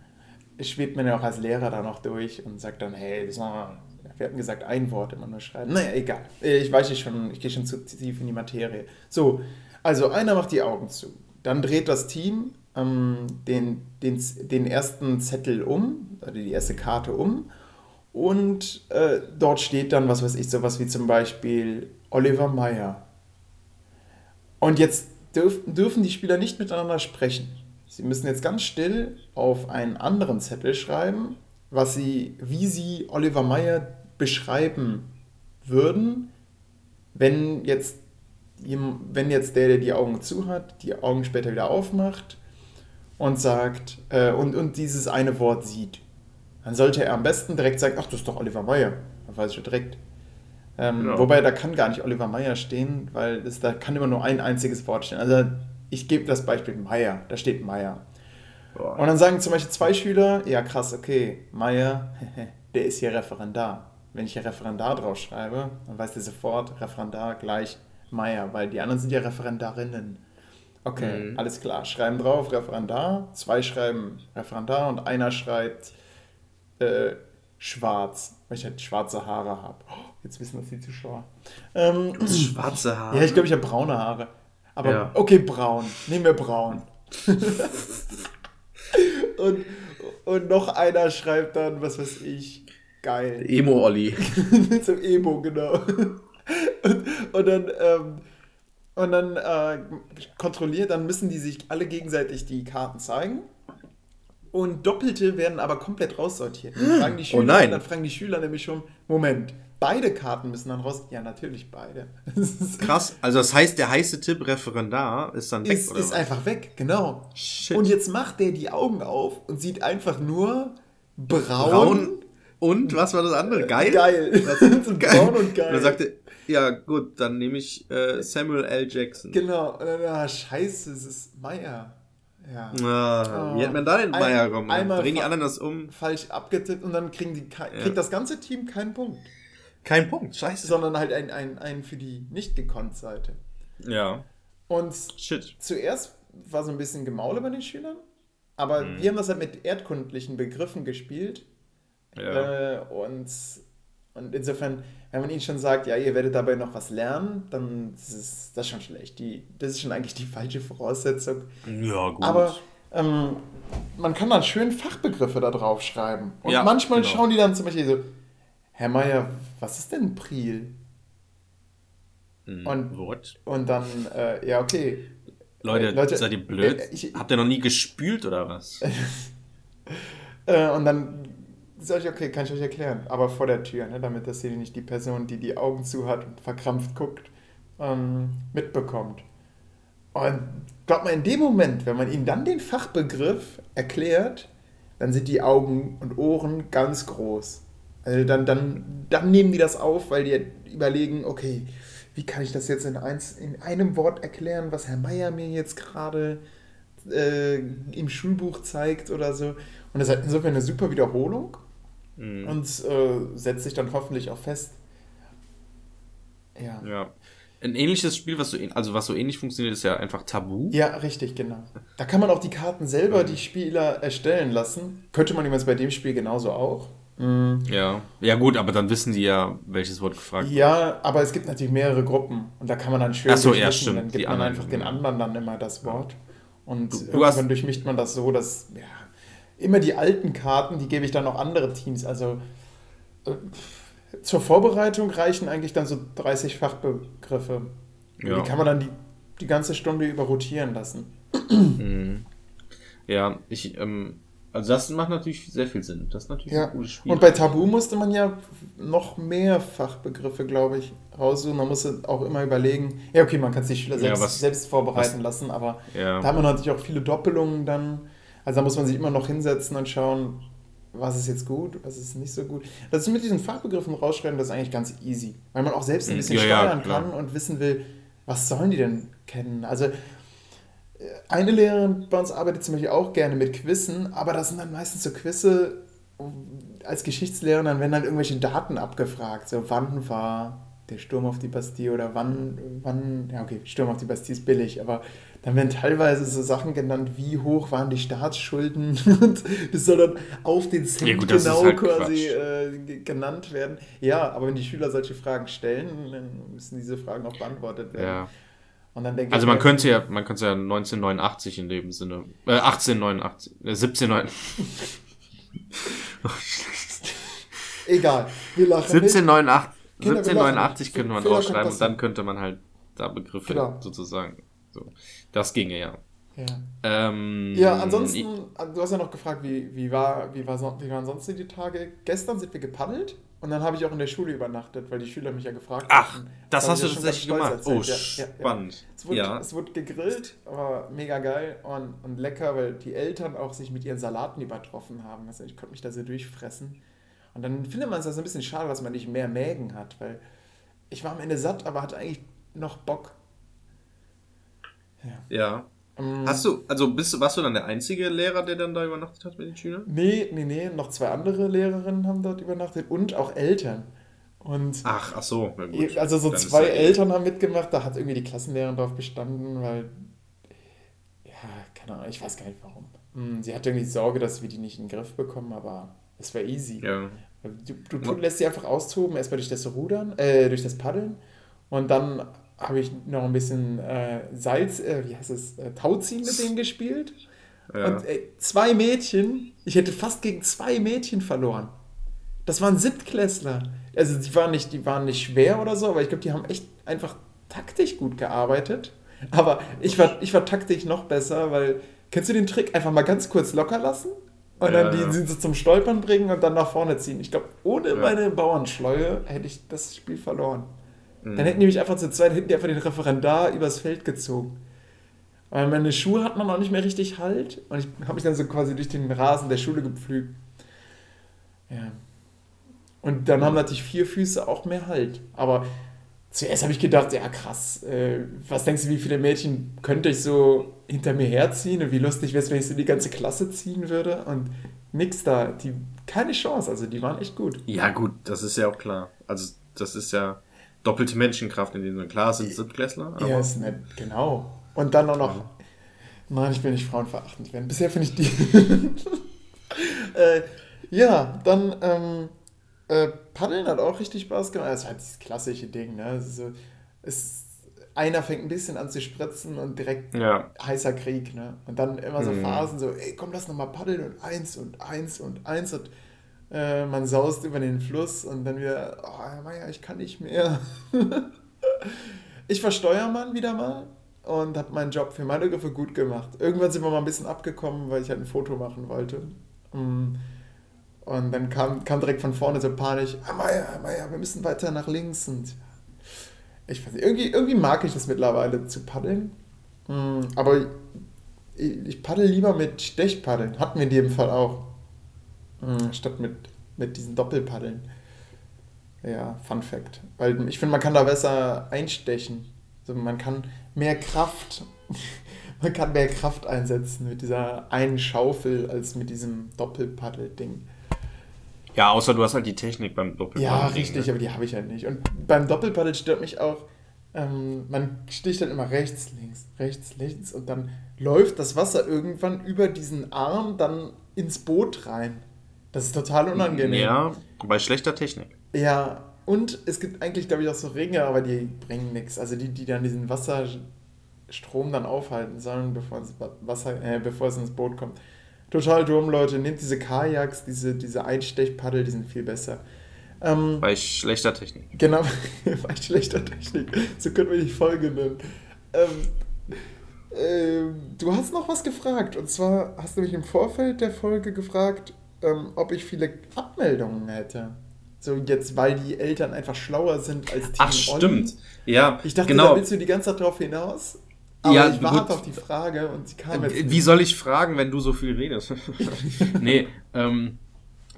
D: schwebt man ja auch als Lehrer da noch durch und sagt dann, hey, wir hatten gesagt, ein Wort immer nur schreiben. Naja, egal. Ich weiß ich schon, ich gehe schon zu tief in die Materie. So, also einer macht die Augen zu. Dann dreht das Team ähm, den, den, den ersten Zettel um, oder die erste Karte um. Und äh, dort steht dann, was weiß ich, sowas wie zum Beispiel Oliver Meyer. Und jetzt dürf, dürfen die Spieler nicht miteinander sprechen. Sie müssen jetzt ganz still auf einen anderen Zettel schreiben, was sie, wie sie Oliver Meyer beschreiben würden, wenn jetzt, wenn jetzt der, der die Augen zu hat, die Augen später wieder aufmacht und sagt, äh, und, und dieses eine Wort sieht. Dann sollte er am besten direkt sagen, ach, das ist doch Oliver Meyer. Dann weiß ich schon direkt. Ähm,
A: Genau.
D: Wobei, da kann gar nicht Oliver Meyer stehen, weil es, da kann immer nur ein einziges Wort stehen. Also ich gebe das Beispiel Meyer, da steht Meyer.
A: Boah.
D: Und dann sagen zum Beispiel zwei Schüler, ja krass, okay, Meyer, der ist hier Referendar. Wenn ich hier Referendar draufschreibe, dann weiß der sofort, Referendar gleich Meyer, weil die anderen sind ja Referendarinnen. Okay,
A: Mhm.
D: alles klar. Schreiben drauf, Referendar, zwei schreiben Referendar und einer schreibt äh, schwarz, weil ich halt schwarze Haare habe. Oh, jetzt wissen das die Zuschauer. Ähm,
A: Schwarze Haare.
D: ja, ich glaube, ich habe braune Haare. Aber
A: Ja.
D: okay, braun. Nehmen wir braun. und, und noch einer schreibt dann, was weiß ich, geil.
A: Emo-Olli.
D: Zum Emo, genau. Und, und dann, ähm, und dann äh, kontrolliert, dann müssen die sich alle gegenseitig die Karten zeigen. Und Doppelte werden aber komplett raussortiert. Dann fragen die Schüler,
A: Oh nein.
D: Dann fragen die Schüler nämlich schon, Moment, beide Karten müssen dann raus. Ja, natürlich beide. Das
A: Krass. Also das heißt, der heiße Tipp Referendar ist dann weg,
D: ist,
A: oder
D: ist
A: was?
D: einfach weg, genau.
A: Shit.
D: Und jetzt macht der die Augen auf und sieht einfach nur braun.
A: Braun und was war das andere? Geil?
D: Geil.
A: Was?
D: Braun und geil.
A: Und er sagte, ja gut, dann nehme ich äh, Samuel L. Jackson.
D: Genau. Und dann, ah, scheiße, es ist Meier. Ja.
A: Ah,
D: Oh.
A: wie hat man da den Meier
D: einmal
A: Bringen die anderen das um?
D: Falsch abgetippt und dann kriegen die, kei-
A: Ja.
D: kriegt das ganze Team keinen Punkt.
A: Kein Punkt, scheiße.
D: Sondern halt einen ein, ein für die nicht gekonnt Seite.
A: Ja,
D: Und
A: shit.
D: zuerst war so ein bisschen Gemaule bei den Schülern, aber
A: Mhm.
D: wir haben das halt mit erdkundlichen Begriffen gespielt.
A: Ja.
D: Äh, und, und insofern, wenn man ihnen schon sagt, ja, ihr werdet dabei noch was lernen, dann ist es, das ist schon schlecht. Die, das ist schon eigentlich die falsche Voraussetzung.
A: ja, gut.
D: Aber ähm, man kann dann schön Fachbegriffe da drauf schreiben. Und
A: Ja,
D: manchmal
A: genau.
D: schauen die dann zum Beispiel so, Herr Meier, was ist denn Priel?
A: Hm,
D: und-
A: What?
D: Und dann, äh, ja, okay.
A: Leute,
D: Äh, Leute,
A: seid ihr blöd?
D: äh, ich-
A: Habt ihr noch nie gespült oder was?
D: Äh, und dann sage ich, okay, kann ich euch erklären. Aber vor der Tür, ne, damit das hier nicht die Person, die die Augen zu hat und verkrampft guckt, ähm, mitbekommt. Und glaubt mal, in dem Moment, wenn man ihnen dann den Fachbegriff erklärt, dann sind die Augen und Ohren ganz groß. Also dann, dann, dann nehmen die das auf, weil die überlegen, okay, wie kann ich das jetzt in, eins, in einem Wort erklären, was Herr Meier mir jetzt gerade äh, im Schulbuch zeigt oder so. Und das ist halt insofern eine super Wiederholung
A: Hm,
D: und äh, setzt sich dann hoffentlich auch fest. Ja.
A: ja. Ein ähnliches Spiel, was so, also was so ähnlich funktioniert, ist ja einfach Tabu.
D: Ja, richtig, genau. Da kann man auch die Karten selber, die Spieler erstellen lassen. Könnte man übrigens bei dem Spiel genauso auch. Mhm.
A: Ja. Ja, gut, aber dann wissen die ja, welches Wort gefragt wird.
D: Ja, aber es gibt natürlich mehrere Gruppen und da kann man dann schön
A: Ach so, ja,
D: durchmischen.
A: stimmt.
D: Dann gibt
A: Die
D: man
A: anderen,
D: einfach den anderen dann immer das Wort. Und
A: Du- du
D: irgendwann
A: hast-
D: durchmischt man das so, dass ja, immer die alten Karten, die gebe ich dann auch andere Teams. Also äh, zur Vorbereitung reichen eigentlich dann so 30 Fachbegriffe.
A: Ja.
D: Die kann man dann die, die ganze Stunde über rotieren lassen.
A: Mhm. Ja, ich, ähm, also das macht natürlich sehr viel Sinn. Das ist natürlich
D: Ja.
A: ein gutes Spiel.
D: Und bei Tabu musste man ja noch mehr Fachbegriffe, glaube ich, raussuchen. Man musste auch immer überlegen, ja, okay, man kann sich Schüler
A: Ja,
D: selbst,
A: was-
D: selbst vorbereiten
A: was-
D: lassen, aber
A: ja.
D: da hat man natürlich auch viele Doppelungen dann. Also da muss man sich immer noch hinsetzen und schauen, was ist jetzt gut, was ist nicht so gut. Das ist mit diesen Fachbegriffen rausschreiben, das ist eigentlich ganz easy, weil man auch selbst ein
A: Mhm.
D: bisschen
A: Ja, ja,
D: steuern kann und wissen will, was sollen die denn kennen. Also eine Lehrerin bei uns arbeitet zum Beispiel auch gerne mit Quizzen, aber das sind dann meistens so Quizze, als Geschichtslehrerin, dann werden dann irgendwelche Daten abgefragt, so wann war der Sturm auf die Bastille oder wann, wann, ja okay, Sturm auf die Bastille ist billig, aber dann werden teilweise so Sachen genannt, wie hoch waren die Staatsschulden und das soll dann auf den Cent
A: Ja, gut,
D: genau
A: halt
D: quasi äh, ge- genannt werden. Ja, aber wenn die Schüler solche Fragen stellen, dann müssen diese Fragen auch beantwortet werden.
A: ja.
D: Und dann denke
A: Also
D: ich
A: man könnte ja, man könnte ja 1989 in dem Sinne, äh, 1889, äh, 1789,
D: Egal, wir lachen nicht.
A: 1789,
D: Kinder, wir
A: 1789
D: lachen.
A: könnte man
D: kann
A: und dann könnte man halt da Begriffe
D: Genau.
A: sozusagen, so. Das ginge ja.
D: Ja.
A: Ähm,
D: Ja, ansonsten, du hast ja noch gefragt, wie, wie, war, wie, war, wie waren sonst die Tage? Gestern sind wir gepaddelt und dann habe ich auch in der Schule übernachtet, weil die Schüler mich ja gefragt
A: Ach,
D: hatten.
A: das hast du
D: ja schon
A: tatsächlich gemacht. Oh,
D: erzählt. Ja, ja, ja.
A: spannend.
D: Es wurde,
A: Ja.
D: es wurde gegrillt, aber mega geil und, und lecker, weil die Eltern auch sich mit ihren Salaten übertroffen haben. Also ich konnte mich da so durchfressen. Und dann findet man es ja so ein bisschen schade, dass man nicht mehr Mägen hat, weil ich war am Ende satt, aber hatte eigentlich noch Bock.
A: Ja.
D: Ähm,
A: Hast du, also bist du, warst du dann der einzige Lehrer, der dann da übernachtet hat mit den Schülern?
D: Nee, nee, nee, noch zwei andere Lehrerinnen haben dort übernachtet und auch Eltern. Und
A: Ach, ach so, na gut.
D: also so
A: Dann
D: zwei
A: eh-
D: Eltern haben mitgemacht, da hat irgendwie die Klassenlehrerin drauf bestanden, weil, ja, keine Ahnung, ich weiß gar nicht warum. Hm, Sie hatte irgendwie Sorge, dass wir die nicht in den Griff bekommen, aber es war easy.
A: Ja.
D: Du, du, du lässt sie einfach austoben, erstmal durch das Rudern, äh, durch das Paddeln und dann habe ich noch ein bisschen äh, Salz, äh, wie heißt es, äh, Tauziehen mit denen gespielt.
A: ja.
D: Und ey, zwei Mädchen, ich hätte fast gegen zwei Mädchen verloren. Das waren Siebtklässler. Also die waren nicht, die waren nicht schwer oder so, aber ich glaube, die haben echt einfach taktisch gut gearbeitet. Aber ich war, ich war taktisch noch besser, weil, kennst du den Trick? Einfach mal ganz kurz locker lassen und
A: Ja,
D: dann die, die so zum Stolpern bringen und dann nach vorne ziehen. Ich glaube, ohne
A: Ja.
D: meine Bauernschleue hätte ich das Spiel verloren.
A: Mhm.
D: Dann hätten die mich einfach zu zweit, hätten die einfach den Referendar übers Feld gezogen. Weil meine Schuhe hat man auch nicht mehr richtig Halt und ich habe mich dann so quasi durch den Rasen der Schule gepflügt. Ja. Und dann haben natürlich vier Füße auch mehr Halt. Aber zuerst habe ich gedacht, ja krass, äh, was denkst du, wie viele Mädchen könnte ich so hinter mir herziehen und wie lustig wäre es, wenn ich so die ganze Klasse ziehen würde und nix da. Die, keine Chance, also die waren echt gut.
A: ja, gut, das ist ja auch klar. Also, das ist ja doppelte Menschenkraft in dem Sinne. Klar, sind Siebtklässler,
D: Ja, ist nett, genau. Und dann auch noch. Nein, ich will nicht frauenverachtend werden. Bisher finde ich die. äh, ja, dann ähm, äh, Paddeln hat auch richtig Spaß gemacht. Das ist halt das klassische Ding, ne? Es ist so, es, einer fängt ein bisschen an zu spritzen und direkt
A: ja.
D: heißer Krieg, ne? Und dann immer so
A: Mhm.
D: Phasen so, ey, komm, lass noch mal paddeln und eins und eins und eins und äh, man saust über den Fluss und dann wieder, oh, Meier, ich kann nicht mehr. ich war Steuermann wieder mal und habe meinen Job für meine Griffe gut gemacht. Irgendwann sind wir mal ein bisschen abgekommen, weil ich halt ein Foto machen wollte. Mm. Und dann kam, kam direkt von vorne so panisch, Herr Meier, Meier, wir müssen weiter nach links. Und ich weiß nicht, irgendwie, irgendwie mag ich das mittlerweile zu paddeln. Mm, Aber ich, ich paddel lieber mit Stechpaddeln. Hatten wir in dem Fall auch. Mm, Statt mit, mit diesen Doppelpaddeln. Ja, Fun Fact. Weil ich finde, man kann da besser einstechen. Also man kann mehr Kraft, man kann mehr Kraft einsetzen mit dieser einen Schaufel als mit diesem Doppelpaddel-Ding.
A: Ja, außer du hast halt die Technik beim Doppel.
D: Ja, richtig, aber die habe ich halt nicht. Und beim Doppelpaddel stört mich auch, ähm, man sticht dann immer rechts, links, rechts, links und dann läuft das Wasser irgendwann über diesen Arm dann ins Boot rein. Das ist total unangenehm.
A: Ja, bei schlechter Technik.
D: Ja, und es gibt eigentlich, glaube ich, auch so Ringe, aber die bringen nichts. Also die, die dann diesen Wasserschaum Strom dann aufhalten sollen, bevor es, Wasser, äh, bevor es ins Boot kommt. Total dumm, Leute. Nehmt diese Kajaks, diese, diese Einstechpaddel, die sind viel besser. Ähm,
A: Bei schlechter Technik.
D: Genau, bei schlechter Technik. So können wir die Folge nennen. Ähm, ähm, du hast noch was gefragt. Und zwar hast du mich im Vorfeld der Folge gefragt, ähm, ob ich viele Abmeldungen hätte. So jetzt, weil die Eltern einfach schlauer sind als Team
A: Ach, stimmt. Ja,
D: Ich dachte,
A: genau.
D: da willst du die ganze Zeit drauf hinaus. Aber
A: Ja,
D: ich warte
A: gut.
D: auf die Frage und sie kam jetzt.
A: Äh, Wie soll ich fragen, wenn du so viel redest? nee, ähm,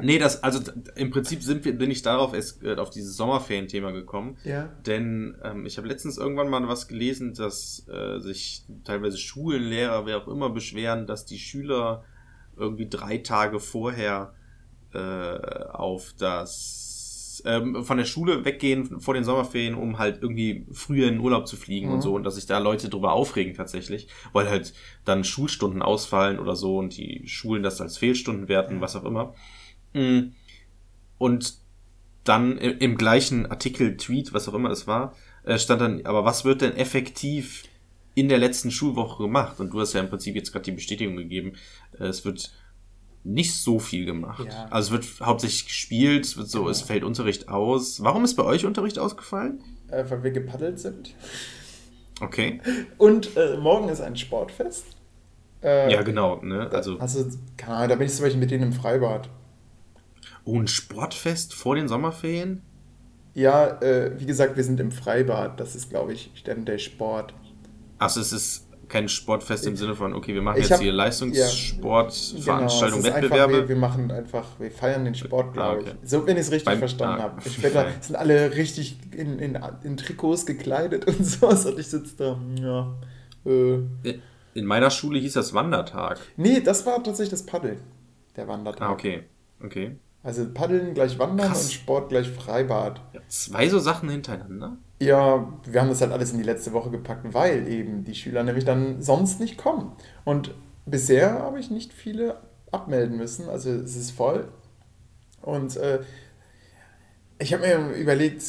A: nee, das, also im Prinzip sind wir, bin ich darauf erst, äh, auf dieses Sommerferien-Thema gekommen.
D: Ja.
A: Denn ähm, ich habe letztens irgendwann mal was gelesen, dass äh, sich teilweise Schulen, Lehrer, wer auch immer beschweren, dass die Schüler irgendwie drei Tage vorher äh, auf das ähm, von der Schule weggehen vor den Sommerferien, um halt irgendwie früher in den Urlaub zu fliegen
D: Mhm.
A: und so und dass sich da Leute drüber aufregen tatsächlich, weil halt dann Schulstunden ausfallen oder so und die Schulen das als Fehlstunden werten, was auch immer. Mm. Und dann im gleichen Artikel, Tweet, was auch immer es war, äh, stand dann, aber was wird denn effektiv in der letzten Schulwoche gemacht? Und du hast ja im Prinzip jetzt gerade die Bestätigung gegeben, äh, es wird nicht so viel gemacht.
D: Ja.
A: Also es wird hauptsächlich gespielt, es wird so, es fällt Unterricht aus. Warum ist bei euch Unterricht ausgefallen?
D: Äh, weil wir gepaddelt sind.
A: Okay.
D: Und äh, morgen ist ein Sportfest. Äh,
A: Ja, genau, ne? Also,
D: Also, keine Ahnung, da bin ich zum Beispiel mit denen im Freibad.
A: oh, ein Sportfest vor den Sommerferien?
D: Ja, äh, wie gesagt, wir sind im Freibad. Das ist, glaube ich, dann der Sport.
A: Achso, es ist kein Sportfest im Sinne von, okay, wir machen
D: Ich
A: jetzt
D: hab-
A: hier Leistungssport, Veranstaltungen,
D: Genau,
A: Wettbewerbe.
D: Einfach, wir, wir machen einfach, wir feiern den Sport, glaube
A: Ah, okay.
D: ich. So, wenn ich es richtig
A: Beim-
D: verstanden
A: ah,
D: habe. Später sind alle richtig in, in, in Trikots gekleidet und sowas und ich sitze da, ja. Äh.
A: In meiner Schule hieß das Wandertag.
D: Nee, das war tatsächlich das Paddeln, der Wandertag.
A: Ah, okay. Okay.
D: Also Paddeln gleich Wandern
A: Krass.
D: und Sport gleich Freibad.
A: Zwei so Sachen hintereinander?
D: Ja, wir haben das halt alles in die letzte Woche gepackt, weil eben die Schüler nämlich dann sonst nicht kommen. Und bisher habe ich nicht viele abmelden müssen, also es ist voll. Und äh, ich habe mir überlegt,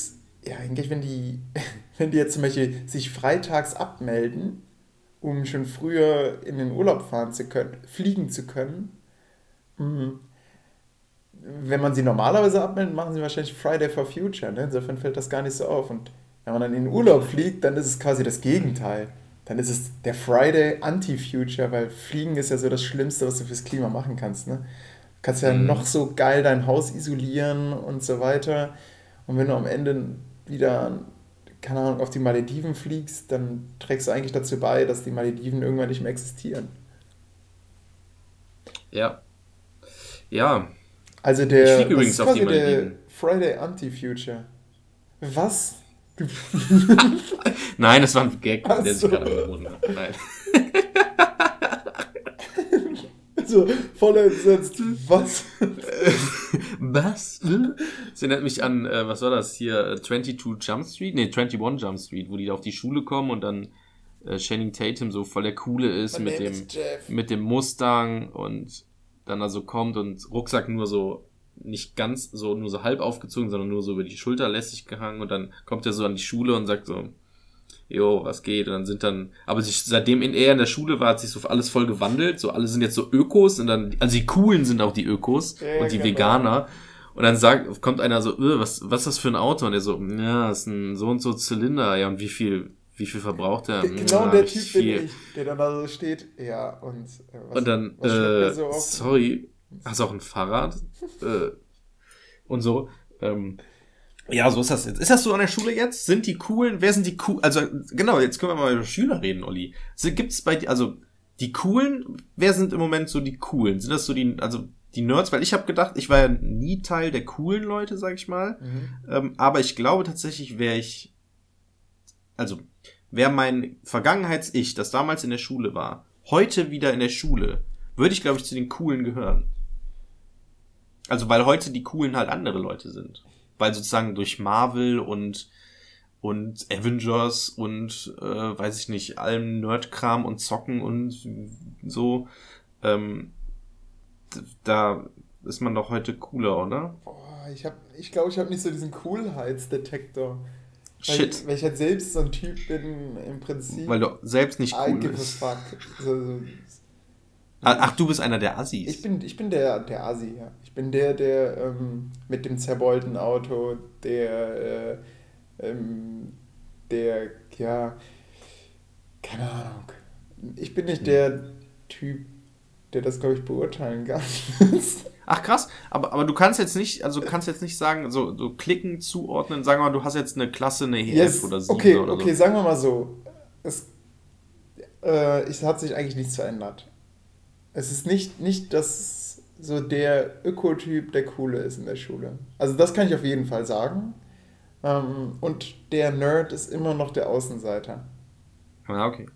D: ja, eigentlich, wenn die, wenn die jetzt zum Beispiel sich freitags abmelden, um schon früher in den Urlaub fahren zu können, fliegen zu können, mh, wenn man sie normalerweise abmeldet, machen sie wahrscheinlich Friday for Future. Ne? Insofern fällt das gar nicht so auf. Und wenn man dann in den Urlaub fliegt, dann ist es quasi das Gegenteil. Dann ist es der Friday Anti-Future, weil Fliegen ist ja so das Schlimmste, was du fürs Klima machen kannst. Ne? Du kannst ja
A: Mhm.
D: noch so geil dein Haus isolieren und so weiter. Und wenn du am Ende wieder, keine Ahnung, auf die Malediven fliegst, dann trägst du eigentlich dazu bei, dass die Malediven irgendwann nicht mehr existieren.
A: Ja. Ja.
D: Also
A: Ich
D: der das
A: übrigens
D: ist
A: auf die
D: quasi der
A: Malediven.
D: Friday Anti-Future. Was?
A: Nein, das war ein Gag,
D: Ach
A: der sich
D: so.
A: gerade angeboten hat. Nein.
D: so voll entsetzt. Was?
A: Was? Das erinnert mich an, äh, was war das hier? äh, 22 Jump Street? Nee, 21 Jump Street, wo die da auf die Schule kommen und dann äh, Channing Tatum so voll der Coole ist
D: My
A: mit dem,
D: Jeff.
A: mit dem Mustang und dann also kommt und Rucksack nur so nicht ganz so, nur so halb aufgezogen, sondern nur so über die Schulter lässig gehangen und dann kommt er so an die Schule und sagt so, jo, was geht? Und dann sind dann, aber sich, seitdem in- er in der Schule war, hat sich so alles voll gewandelt. So, alle sind jetzt so Ökos und dann, also die Coolen sind auch die Ökos
D: Ja,
A: und die
D: genau.
A: Veganer. Und dann sagt, kommt einer so, "Äh, was, was ist das für ein Auto? Und er so, ja, das ist ein so und so Zylinder. Ja, und wie viel, wie viel verbraucht er?
D: Genau
A: Ja,
D: der Typ bin ich, der dann da so steht. Ja, und äh, was,
A: und dann, äh,
D: so
A: sorry, hast du auch ein Fahrrad? äh, und so. Ähm, ja, so ist das jetzt. Ist das so an der Schule jetzt? Sind die coolen? Wer sind die cool? Also, genau, jetzt können wir mal über Schüler reden, Olli. Gibt es bei dir, also, die coolen, wer sind im Moment so die coolen? Sind das so die, also, die Nerds? Weil ich habe gedacht, ich war ja nie Teil der coolen Leute, sag ich mal.
D: Mhm.
A: Ähm, aber ich glaube tatsächlich, wäre ich, also, wäre mein Vergangenheits-Ich, das damals in der Schule war, heute wieder in der Schule, würde ich, glaube ich, zu den Coolen gehören. Also, weil heute die Coolen halt andere Leute sind. Weil sozusagen durch Marvel und, und Avengers und, äh, weiß ich nicht, allem Nerdkram und Zocken und so, ähm, da ist man doch heute cooler, oder?
D: Boah, ich, hab, ich glaube, ich habe nicht so diesen Coolheitsdetektor.
A: Shit.
D: Weil, weil ich halt selbst so ein Typ bin, im Prinzip.
A: Weil du selbst nicht cool bist.
D: fuck. So, so.
A: Ah, Ach, du bist einer der Assis.
D: Ich bin, ich bin der, der Asi, ja. Ich bin der, der ähm, mit dem zerbeulten Auto, der, äh, ähm, der, ja, keine Ahnung. Ich bin nicht der Typ, der das, glaube ich, beurteilen kann.
A: Ach krass, aber, aber du kannst jetzt nicht, also du kannst jetzt nicht sagen, so, so klicken, zuordnen, sagen wir mal, du hast jetzt eine Klasse, eine EF
D: Yes,
A: oder 7
D: okay,
A: oder
D: okay,
A: so.
D: sagen wir mal so. Es, äh, es hat sich eigentlich nichts verändert. Es ist nicht, nicht das so der Ökotyp, der coole ist in der Schule. Also das kann ich auf jeden Fall sagen. Ähm, und der Nerd ist immer noch der Außenseiter.
A: Ah, okay.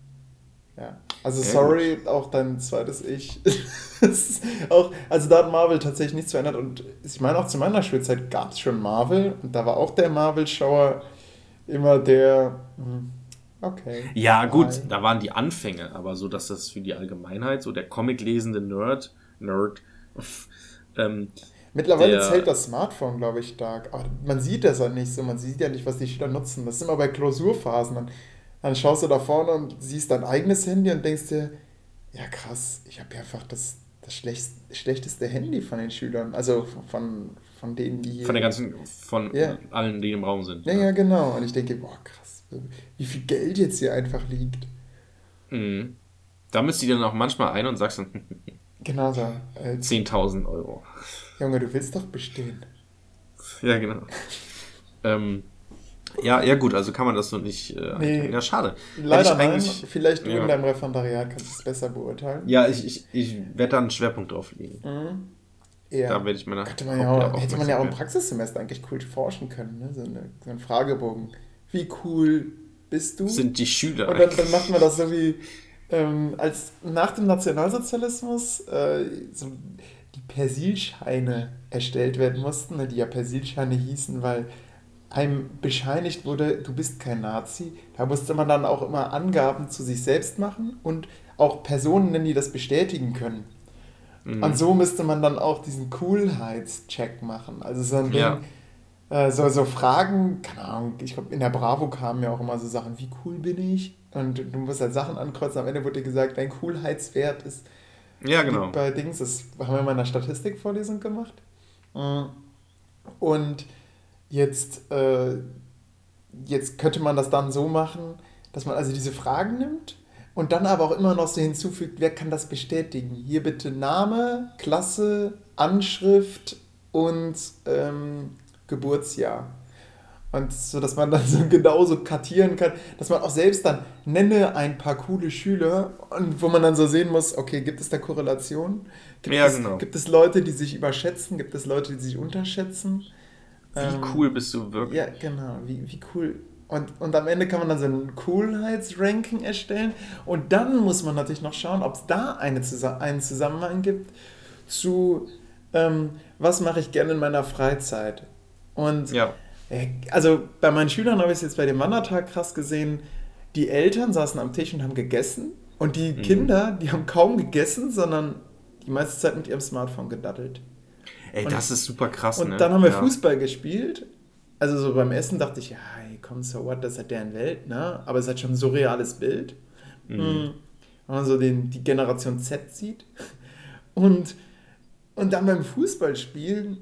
D: Ja. Also
A: Ja,
D: sorry, auch dein zweites Ich. Auch, also da hat Marvel tatsächlich nichts verändert. Und ich meine, auch zu meiner Schulzeit gab es schon Marvel. Und da war auch der Marvel-Schauer immer der, hm, okay.
A: Ja, gut,
D: Hi.
A: da waren die Anfänge, aber so, dass das für die Allgemeinheit, so der Comic-lesende Nerd, Nerd, ähm,
D: Mittlerweile
A: der-
D: zählt das Smartphone, glaube ich, stark. Aber man sieht das ja nicht so. Man sieht ja nicht, was die Schüler nutzen. Das ist immer bei Klausurphasen. Dann, dann schaust du da vorne und siehst dein eigenes Handy und denkst dir, ja krass, ich habe ja einfach das, das schlecht, schlechteste Handy von den Schülern. Also von, von denen, die hier...
A: von der ganzen, von
D: Ja.
A: allen, die im Raum sind.
D: Ja, ja, genau. Und ich denke, boah, krass, wie viel Geld jetzt hier einfach liegt.
A: Mhm. Da misst du dann auch manchmal ein und sagst dann
D: Genau so. Äh,
A: 10.000 Euro.
D: Junge, du willst doch bestehen.
A: Ja, genau. ähm, ja, ja gut, also kann man das so nicht. Äh,
D: Nee.
A: ja, schade.
D: Leider nein.
A: eigentlich-
D: Vielleicht du
A: ja.
D: in deinem Referendariat kannst du es besser beurteilen.
A: Ja, ich, ich, ich werde da einen Schwerpunkt drauf legen.
D: Mhm. Ja.
A: Da werde ich meine.
D: Könnte man ja auch, hätte man ja auch im Praxissemester eigentlich cool forschen können, ne? so, eine, so ein Fragebogen. Wie cool bist du?
A: Sind die Schüler.
D: Und dann, dann macht man das so wie, ähm, als nach dem Nationalsozialismus äh, so die Persilscheine erstellt werden mussten, ne, die ja Persilscheine hießen, weil einem bescheinigt wurde, du bist kein Nazi. Da musste man dann auch immer Angaben zu sich selbst machen und auch Personen nennen, die das bestätigen können.
A: Mhm.
D: Und so müsste man dann auch diesen Coolheitscheck machen. Also so ein Ding,
A: Ja.
D: äh, so, so Fragen, keine Ahnung, ich glaube, in der Bravo kamen ja auch immer so Sachen, wie cool bin ich? Und du musst halt Sachen ankreuzen, am Ende wurde dir gesagt, dein Coolheitswert ist
A: ja, genau.
D: bei Dings, das haben wir mal in einer Statistikvorlesung gemacht. Mm. Und jetzt, äh, jetzt könnte man das dann so machen, dass man also diese Fragen nimmt und dann aber auch immer noch so hinzufügt, wer kann das bestätigen? Hier bitte Name, Klasse, Anschrift und ähm, Geburtsjahr. Und so, dass man dann so genauso kartieren kann, dass man auch selbst dann nenne ein paar coole Schüler und wo man dann so sehen muss, okay, gibt es da Korrelation? Gibt,
A: Ja,
D: es,
A: genau.
D: gibt es Leute, die sich überschätzen? Gibt es Leute, die sich unterschätzen?
A: Wie
D: Ähm,
A: cool bist du wirklich?
D: Ja, genau, wie, wie cool. Und, und am Ende kann man dann so ein Coolheitsranking erstellen und dann muss man natürlich noch schauen, ob es da eine, einen Zusammenhang gibt zu, ähm, was mache ich gerne in meiner Freizeit. Und
A: Ja.
D: äh, Also bei meinen Schülern habe ich es jetzt bei dem Wandertag krass gesehen. Die Eltern saßen am Tisch und haben gegessen und die
A: Mhm.
D: Kinder, die haben kaum gegessen, sondern die meiste Zeit mit ihrem Smartphone gedaddelt.
A: Ey,
D: Und-
A: das ist super krass,
D: Und
A: ne?
D: dann haben wir
A: ja.
D: Fußball gespielt. Also so beim Essen dachte ich, ja, ey, komm, so what, das ist halt deren Welt, ne? Aber es hat schon ein surreales Bild.
A: Mhm.
D: Mhm. Wenn man so den, die Generation Z sieht. Und, und dann beim Fußballspielen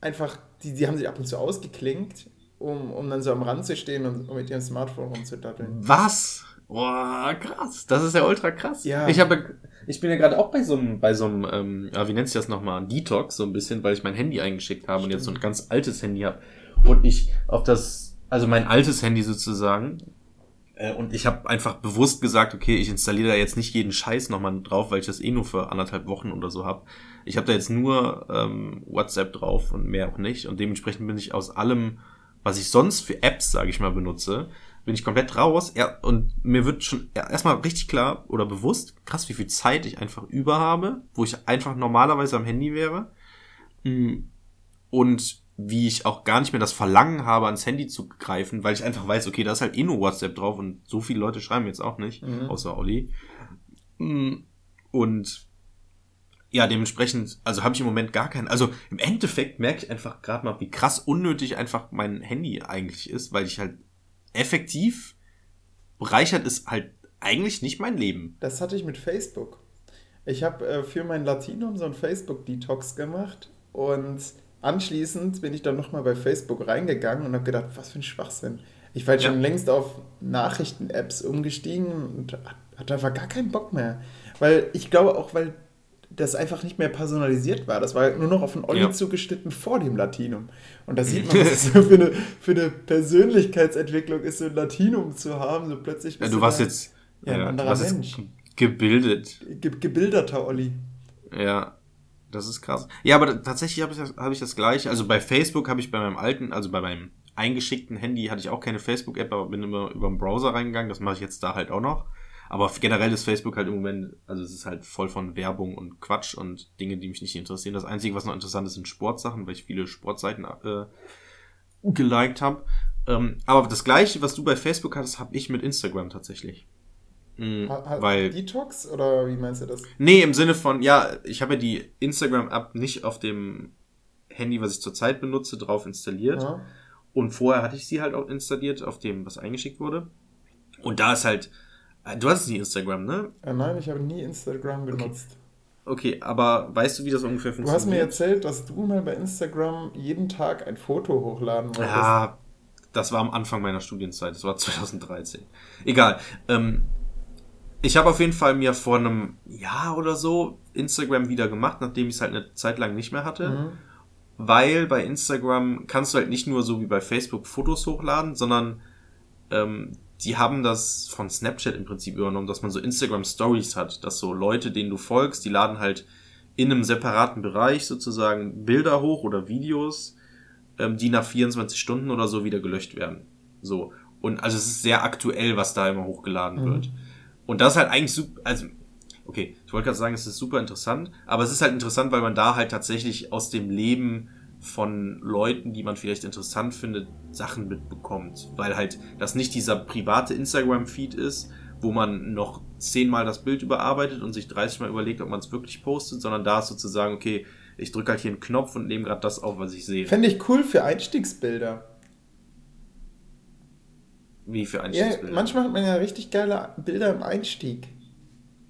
D: einfach, die, die haben sich ab und zu ausgeklinkt, um, um dann so am Rand zu stehen und um mit ihrem Smartphone rumzudaddeln.
A: Was? Boah, krass. Das ist ja ultra krass.
D: Ja.
A: Ich, habe, ich bin ja gerade auch bei so einem, bei so einem ähm, ja, wie nennt sich das nochmal, Detox, so ein bisschen, weil ich mein Handy eingeschickt habe und jetzt so ein ganz altes Handy habe. Und ich auf das, also mein altes Handy sozusagen, äh, und ich habe einfach bewusst gesagt, okay, ich installiere da jetzt nicht jeden Scheiß nochmal drauf, weil ich das eh nur für anderthalb Wochen oder so habe. Ich habe da jetzt nur ähm, WhatsApp drauf und mehr auch nicht. Und dementsprechend bin ich aus allem, was ich sonst für Apps, sage ich mal, benutze, bin ich komplett raus. Ja, und mir wird schon erstmal richtig klar oder bewusst, krass, wie viel Zeit ich einfach über habe, wo ich einfach normalerweise am Handy wäre. Mm, Und wie ich auch gar nicht mehr das Verlangen habe, ans Handy zu greifen, weil ich einfach weiß, okay, da ist halt eh nur WhatsApp drauf und so viele Leute schreiben jetzt auch nicht,
D: Mhm.
A: außer Olli. Mm, Und ja, dementsprechend, also habe ich im Moment gar keinen. Also im Endeffekt merke ich einfach gerade mal, wie krass unnötig einfach mein Handy eigentlich ist, weil ich halt effektiv bereichert ist halt eigentlich nicht mein Leben.
D: Das hatte ich mit Facebook. Ich habe äh, für mein Latinum so einen Facebook-Detox gemacht und anschließend bin ich dann nochmal bei Facebook reingegangen und habe gedacht, was für ein Schwachsinn. Ich war jetzt
A: Ja.
D: schon längst auf Nachrichten-Apps umgestiegen und hat- hatte einfach gar keinen Bock mehr. Weil ich glaube auch, weil das einfach nicht mehr personalisiert war. Das war nur noch auf den Olli
A: Ja.
D: zugeschnitten vor dem Latinum. Und da sieht man, was es so für eine, für eine Persönlichkeitsentwicklung ist, so ein Latinum zu haben. So plötzlich
A: Ja, du warst
D: da
A: jetzt,
D: ja, ein anderer
A: warst
D: Mensch.
A: gebildet.
D: ge gebildeter Olli.
A: Ja, das ist krass. Ja, aber tatsächlich habe ich, das- hab ich das gleiche. Also bei Facebook habe ich bei meinem alten, also bei meinem eingeschickten Handy hatte ich auch keine Facebook-App, aber bin immer über den Browser reingegangen. Das mache ich jetzt da halt auch noch. Aber generell ist Facebook halt im Moment, also es ist halt voll von Werbung und Quatsch und Dinge, die mich nicht interessieren. Das Einzige, was noch interessant ist, sind Sportsachen, weil ich viele Sportseiten äh, geliked habe. Ähm, aber das gleiche, was du bei Facebook hattest, habe ich mit Instagram tatsächlich. Mhm,
D: Ha-
A: weil
D: Detox oder wie meinst du das?
A: Nee, im Sinne von, ja, ich habe ja die Instagram-App nicht auf dem Handy, was ich zurzeit benutze, drauf installiert.
D: Ja.
A: Und vorher hatte ich sie halt auch installiert, auf dem, was eingeschickt wurde. Und da ist halt, du hast nie Instagram, ne?
D: Äh, nein, ich habe nie Instagram benutzt.
A: Okay, aber weißt du, wie das ungefähr
D: Du
A: funktioniert?
D: hast mir erzählt, dass du mal bei Instagram jeden Tag ein Foto hochladen wolltest.
A: Ja, das war am Anfang meiner Studienzeit, das war 2013. Egal. Ähm, ich habe auf jeden Fall mir vor einem Jahr oder so Instagram wieder gemacht, nachdem ich es halt eine Zeit lang nicht mehr hatte.
D: Mhm.
A: Weil bei Instagram kannst du halt nicht nur so wie bei Facebook Fotos hochladen, sondern ähm, die haben das von Snapchat im Prinzip übernommen, dass man so Instagram Stories hat, dass so Leute, denen du folgst, die laden halt in einem separaten Bereich sozusagen Bilder hoch oder Videos, ähm, die nach 24 Stunden oder so wieder gelöscht werden. So. Und also es ist sehr aktuell, was da immer hochgeladen
D: Mhm.
A: wird. Und das ist halt eigentlich super, also, okay, ich wollte gerade sagen, es ist super interessant, aber es ist halt interessant, weil man da halt tatsächlich aus dem Leben von Leuten, die man vielleicht interessant findet, Sachen mitbekommt. Weil halt das nicht dieser private Instagram-Feed ist, wo man noch zehnmal das Bild überarbeitet und sich 30 Mal überlegt, ob man es wirklich postet, sondern da ist sozusagen, okay, ich drücke halt hier einen Knopf und nehme gerade das auf, was ich sehe.
D: Fände ich cool für Einstiegsbilder.
A: Wie für
D: Ja,
A: Einstiegsbilder.
D: manchmal hat man ja richtig geile Bilder im Einstieg.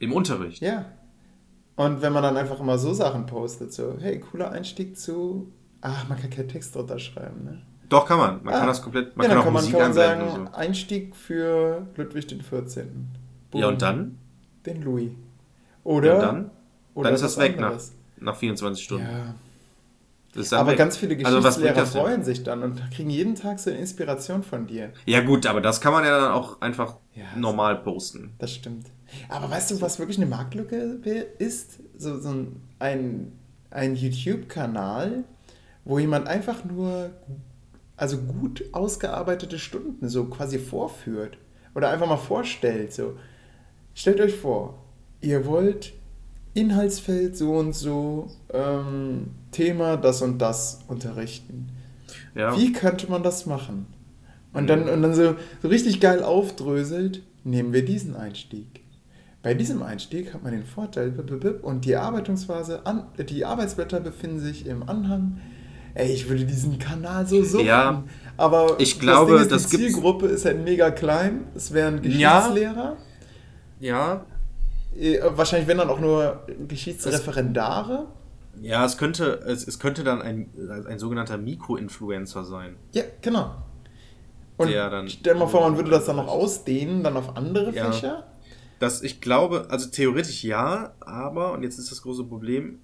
A: Im Unterricht.
D: Ja. Und wenn man dann einfach immer so Sachen postet, so, hey, cooler Einstieg zu. Ach, man kann keinen Text drunter schreiben, ne?
A: Doch, kann man. Man
D: Ah.
A: kann das komplett, man
D: ja,
A: kann auch
D: kann
A: Musik
D: kann man
A: einblenden
D: sagen,
A: so.
D: Einstieg für Ludwig den 14. Boom.
A: Ja, und dann?
D: Den Louis. Oder?
A: Ja, und dann?
D: oder
A: dann ist das weg nach,
D: anderes.
A: nach 24 Stunden.
D: Ja.
A: Das ist dann
D: Aber
A: weg.
D: ganz viele
A: Also,
D: Geschichtslehrer
A: denn?
D: freuen sich dann und kriegen jeden Tag so eine Inspiration von dir.
A: Ja gut, aber das kann man ja dann auch einfach
D: Ja,
A: normal posten.
D: Das stimmt. Aber weißt du, was wirklich eine Marktlücke ist? So, so ein, ein YouTube-Kanal, wo jemand einfach nur also gut ausgearbeitete Stunden so quasi vorführt. Oder einfach mal vorstellt. So. Stellt euch vor, ihr wollt Inhaltsfeld so und so, ähm, Thema das und das unterrichten.
A: Ja.
D: Wie könnte man das machen? Und
A: Mhm.
D: dann, und dann so, so richtig geil aufdröselt, nehmen wir diesen Einstieg. Bei diesem Einstieg hat man den Vorteil, und die Arbeitungsphase, die Arbeitsblätter befinden sich im Anhang. Ey, ich würde diesen Kanal so suchen.
A: Ja,
D: aber
A: ich glaube,
D: das, Ding ist,
A: das
D: die Zielgruppe ist halt mega klein. Es wären
A: Ja.
D: Geschichtslehrer.
A: Ja.
D: Äh, Wahrscheinlich wenn dann auch nur Geschichtsreferendare.
A: Ja, es könnte, es, es könnte dann ein, ein sogenannter Mikro-Influencer sein.
D: Ja, genau. Und
A: dann-
D: stell mal vor, man würde das dann noch ausdehnen, dann auf andere
A: Ja.
D: Fächer.
A: Das, ich glaube, also theoretisch ja, aber, und jetzt ist das große Problem,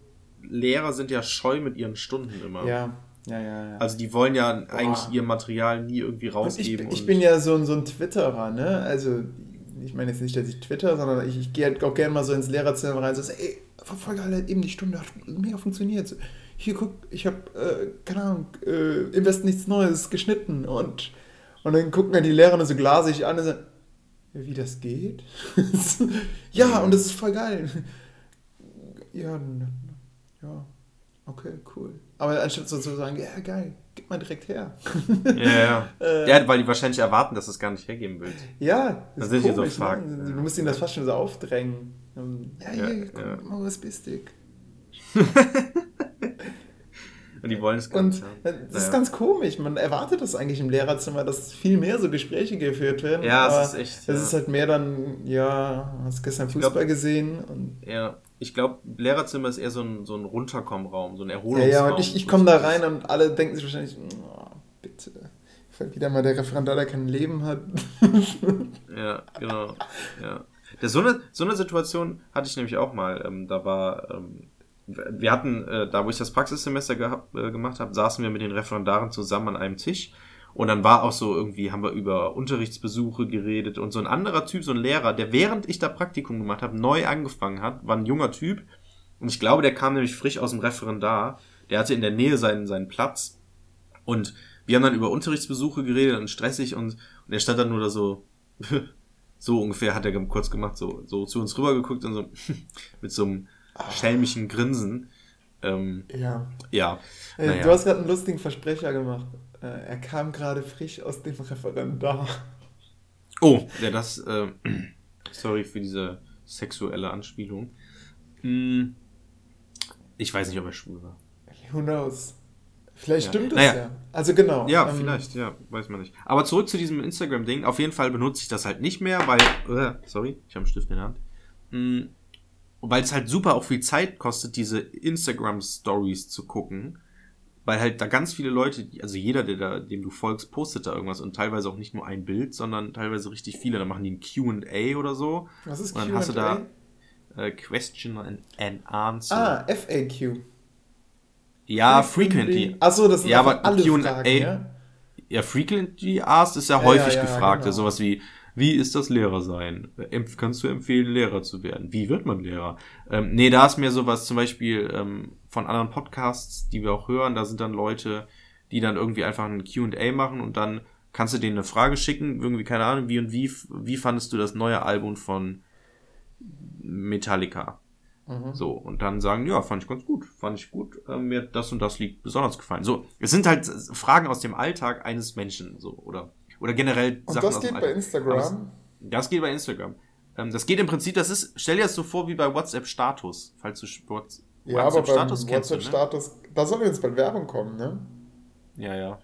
A: Lehrer sind ja scheu mit ihren Stunden immer.
D: Ja, ja, ja. ja.
A: Also die wollen ja eigentlich
D: Boah.
A: ihr Material nie irgendwie
D: ich,
A: rausgeben.
D: ich
A: und-
D: bin ja so, ein- so ein Twitterer, ne? Also, ich meine jetzt nicht, dass ich twitter, sondern ich, ich gehe halt auch gerne mal so ins Lehrerzimmer rein und so, ey, verfolge alle eben die Stunde, hat mega funktioniert. Hier, guck, ich habe, äh, keine Ahnung, äh, im Westen nichts Neues geschnitten und, und dann gucken ja die Lehrer nur so glasig an und sagen, wie das geht? ja, und das ist voll geil. Ja, ja, okay, cool. Aber anstatt so zu sagen, ja, geil, gib mal direkt her.
A: Ja, ja.
D: Äh.
A: ja, weil die wahrscheinlich erwarten, dass du es gar nicht hergeben willst.
D: Ja,
A: Das sind hier so
D: ne?
A: Fakten,
D: Du
A: ja.
D: musst ihnen das fast schon so aufdrängen. Ähm, Ja,
A: Ja,
D: hier,
A: ja.
D: komm, mal was bistig.
A: Und die wollen es gar
D: Und
A: nicht haben.
D: äh, das ist
A: Naja.
D: ganz komisch. Man erwartet das eigentlich im Lehrerzimmer, dass viel mehr so Gespräche geführt werden.
A: Ja, es ist echt,
D: Es
A: ja.
D: ist halt mehr dann, ja, hast gestern
A: glaub-
D: Fußball gesehen und
A: Ja, ich glaube, Lehrerzimmer ist eher so ein, so ein Runterkommraum, so ein
D: Ja,
A: Erholungsraum.
D: ja, und ich, ich komme da
A: das-
D: rein und alle denken sich wahrscheinlich, oh, bitte. Fällt wieder mal der Referendar, der kein Leben hat.
A: Ja, genau. Ja. Ja, so, eine, so eine Situation hatte ich nämlich auch mal. Ähm, da war, ähm, wir hatten, äh, da wo ich das Praxissemester gehabt, äh, gemacht habe, saßen wir mit den Referendaren zusammen an einem Tisch. Und dann war auch so irgendwie, haben wir über Unterrichtsbesuche geredet und so ein anderer Typ, so ein Lehrer, der während ich da Praktikum gemacht habe, neu angefangen hat, war ein junger Typ. Und ich glaube, der kam nämlich frisch aus dem Referendar. Der hatte in der Nähe seinen, seinen Platz. Und wir haben dann über Unterrichtsbesuche geredet und stressig und, und er stand dann nur da so, so ungefähr hat er kurz gemacht, so, so zu uns rübergeguckt und so mit so einem schelmischen Grinsen. Ähm,
D: Ja.
A: ja,
D: Äh,
A: naja.
D: Du hast gerade einen lustigen Versprecher gemacht. Äh, er kam gerade frisch aus dem Referendar.
A: Oh, ja, das, äh, sorry für diese sexuelle Anspielung. Hm, ich weiß nicht, ob er schwul war.
D: Who knows? Vielleicht
A: Ja.
D: stimmt es
A: Naja.
D: ja. Also genau.
A: Ja,
D: ähm,
A: vielleicht, ja, weiß man nicht. Aber zurück zu diesem Instagram-Ding. Auf jeden Fall benutze ich das halt nicht mehr, weil, äh, sorry, ich habe einen Stift in der Hand. Hm, weil es halt super auch viel Zeit kostet, diese Instagram-Stories zu gucken. Weil halt da ganz viele Leute, also jeder, der da, dem du folgst, postet da irgendwas und teilweise auch nicht nur ein Bild, sondern teilweise richtig viele. Da machen die ein Q&A oder so.
D: Was ist
A: Und dann hast du
D: Q&A?
A: da äh, Question and, and Answer.
D: Ah, FAQ.
A: ja, frequently.
D: Achso, das sind
A: Ja, aber
D: alle
A: Q&A
D: Fragen, ja?
A: Ja, frequently asked ist ja,
D: Ja,
A: häufig
D: ja,
A: gefragt.
D: genau.
A: Sowas wie, wie ist das Lehrer sein? Empf kannst du empfehlen, Lehrer zu werden? Wie wird man Lehrer? Ähm, nee, da ist mir sowas zum Beispiel ähm, von anderen Podcasts, die wir auch hören, da sind dann Leute, die dann irgendwie einfach ein Q&A machen und dann kannst du denen eine Frage schicken, irgendwie, keine Ahnung, wie und wie, wie fandest du das neue Album von Metallica?
D: Mhm.
A: So, und dann sagen, ja, fand ich ganz gut, fand ich gut, äh, mir hat das und das Lied besonders gefallen. So, es sind halt Fragen aus dem Alltag eines Menschen, so, oder, oder generell
D: Und
A: Sachen
D: das
A: aus
D: geht bei. Instagram.
A: Aber es- Das geht bei Instagram. Ähm, das geht im Prinzip, das ist, stell dir das so vor wie bei WhatsApp-Status, falls du Whats-
D: Ja, aber beim
A: WhatsApp-Status kennst ne?
D: WhatsApp-Status, da soll jetzt bald Werbung kommen, ne?
A: Ja, ja.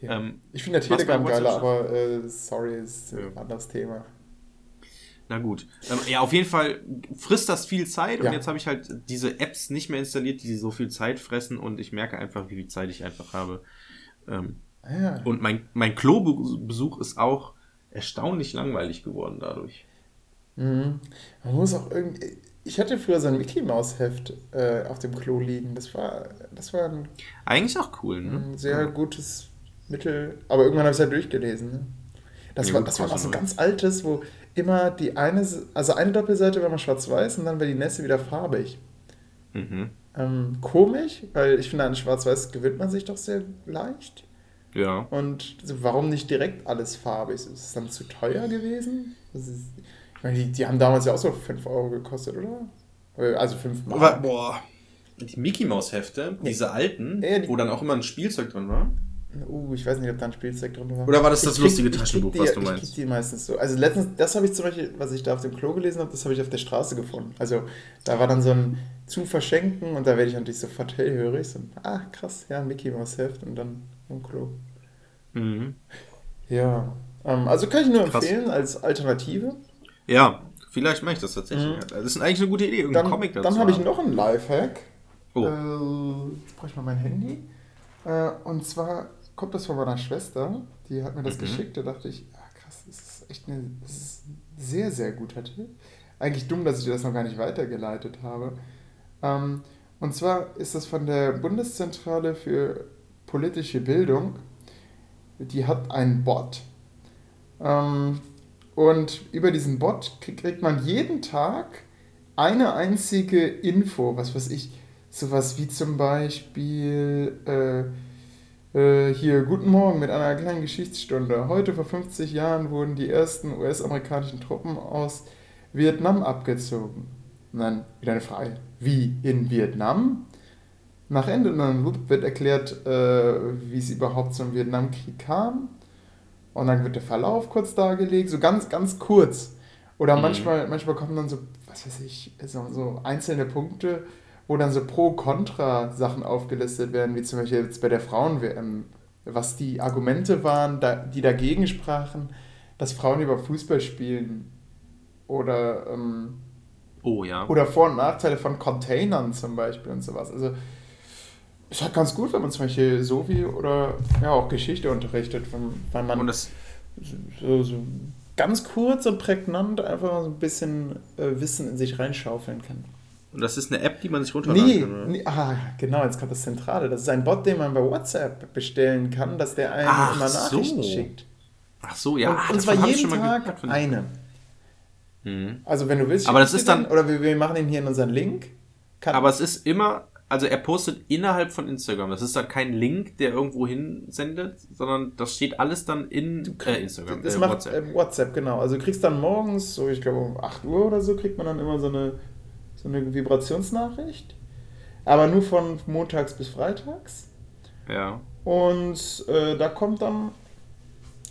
D: Ja.
A: Ähm,
D: ich finde der
A: was
D: Telegram
A: bei
D: geiler,
A: WhatsApp-
D: aber äh, sorry, ist ein
A: Ja.
D: anderes Thema.
A: Na gut. Ähm, ja, auf jeden Fall frisst das viel Zeit und
D: Ja.
A: jetzt habe ich halt diese Apps nicht mehr installiert, die so viel Zeit fressen und ich merke einfach, wie viel Zeit ich einfach habe. Ähm,
D: ja.
A: Und mein, mein Klobesuch ist auch erstaunlich langweilig geworden dadurch.
D: Mhm. Man muss auch irgendwie. Ich hatte früher so ein Mickey Maus Heft äh, auf dem Klo liegen. Das war, das war ein,
A: Eigentlich auch cool, ne?
D: ein sehr gutes Mittel. Aber irgendwann habe ich es halt durchgelesen. Ne? Das
A: Ja,
D: war, das war auch so ein ganz altes, wo immer die eine, also eine Doppelseite war mal schwarz-weiß und dann war die nächste wieder farbig.
A: Mhm.
D: Ähm, komisch, weil ich finde, an Schwarz-Weiß gewöhnt man sich doch sehr leicht.
A: Ja.
D: Und so, warum nicht direkt alles farbig? Ist es dann zu teuer gewesen? Das ist, ich meine, die, die haben damals ja auch so 5 Euro gekostet, oder? Also 5
A: Aber,
D: Mark.
A: boah. Die Mickey Maus Hefte, diese alten,
D: Ja, die-
A: wo dann auch immer ein Spielzeug drin war.
D: Uh, ich weiß nicht, ob da ein Spielzeug drin war.
A: Oder war das das
D: Ich
A: lustige
D: ich
A: Taschenbuch,
D: die,
A: was du
D: Ich
A: meinst?
D: krieg die meistens so. Also letztens, das habe ich zum Beispiel, was ich da auf dem Klo gelesen habe, das habe ich auf der Straße gefunden. Also da war dann so ein zu verschenken und da werde ich natürlich sofort hellhörig. So, ah, krass, ja, Mickey Maus Heft und dann im Klo.
A: Mhm.
D: Ja, ähm, also kann ich nur
A: Krass.
D: empfehlen als Alternative.
A: Ja, vielleicht mache ich das tatsächlich.
D: Mhm.
A: Das ist eigentlich eine gute Idee, irgendeinen
D: Dann,
A: Comic dazu
D: dann habe ich noch einen Lifehack.
A: Oh.
D: Äh, brauche ich mal mein Handy. Äh, und zwar kommt das von meiner Schwester. Die hat mir das
A: Mhm.
D: geschickt. Da dachte ich, ah, krass, das ist echt eine, das ist ein sehr, sehr guter Tipp. Eigentlich dumm, dass ich dir das noch gar nicht weitergeleitet habe. Ähm, und zwar ist das von der Bundeszentrale für politische Bildung. Die hat einen Bot. Ähm, und über diesen Bot krieg- kriegt man jeden Tag eine einzige Info, was weiß ich, sowas wie zum Beispiel äh, äh, hier, guten Morgen mit einer kleinen Geschichtsstunde. Heute vor 50 Jahren wurden die ersten US-amerikanischen Truppen aus Vietnam abgezogen. Und dann wieder eine Frage, wie in Vietnam? Nach Ende wird erklärt, äh, wie es überhaupt zum Vietnamkrieg kam. Und dann wird der Verlauf kurz dargelegt, so ganz, ganz kurz. Oder
A: Mhm.
D: manchmal, manchmal kommen dann so was weiß ich, so, so einzelne Punkte, wo dann so Pro-Kontra-Sachen aufgelistet werden, wie zum Beispiel jetzt bei der Frauen-WM, was die Argumente waren, da, die dagegen sprachen, dass Frauen über Fußball spielen. Oder, ähm,
A: Oh ja.
D: oder Vor- und Nachteile von Containern zum Beispiel und sowas. Also ist halt ganz gut, wenn man zum Beispiel so wie oder ja auch Geschichte unterrichtet, wenn, weil man
A: das,
D: so, so ganz kurz und prägnant einfach so ein bisschen äh, Wissen in sich reinschaufeln kann.
A: und das ist eine App, die man sich runterladen
D: Nee,
A: kann. oder?
D: nee, ah, genau, jetzt kommt das Zentrale. Das ist ein Bot, den man bei WhatsApp bestellen kann, dass der einem
A: Ach
D: immer Nachrichten
A: so.
D: schickt.
A: Ach so, ja.
D: und,
A: ah,
D: und zwar jeden Tag eine.
A: Mhm.
D: Also wenn du willst,
A: Aber das ist dann-
D: den, oder wir, wir machen ihn hier in unseren Link. Kann,
A: Aber es ist immer, also er postet innerhalb von Instagram. Das ist dann kein Link, der irgendwo hinsendet, sondern das steht alles dann in äh, Instagram,
D: das
A: äh,
D: macht
A: WhatsApp.
D: WhatsApp. WhatsApp, genau. Also du kriegst dann morgens, so ich glaube um 8 Uhr oder so, kriegt man dann immer so eine, so eine Vibrationsnachricht. Aber nur von montags bis freitags.
A: Ja.
D: Und äh, da kommt dann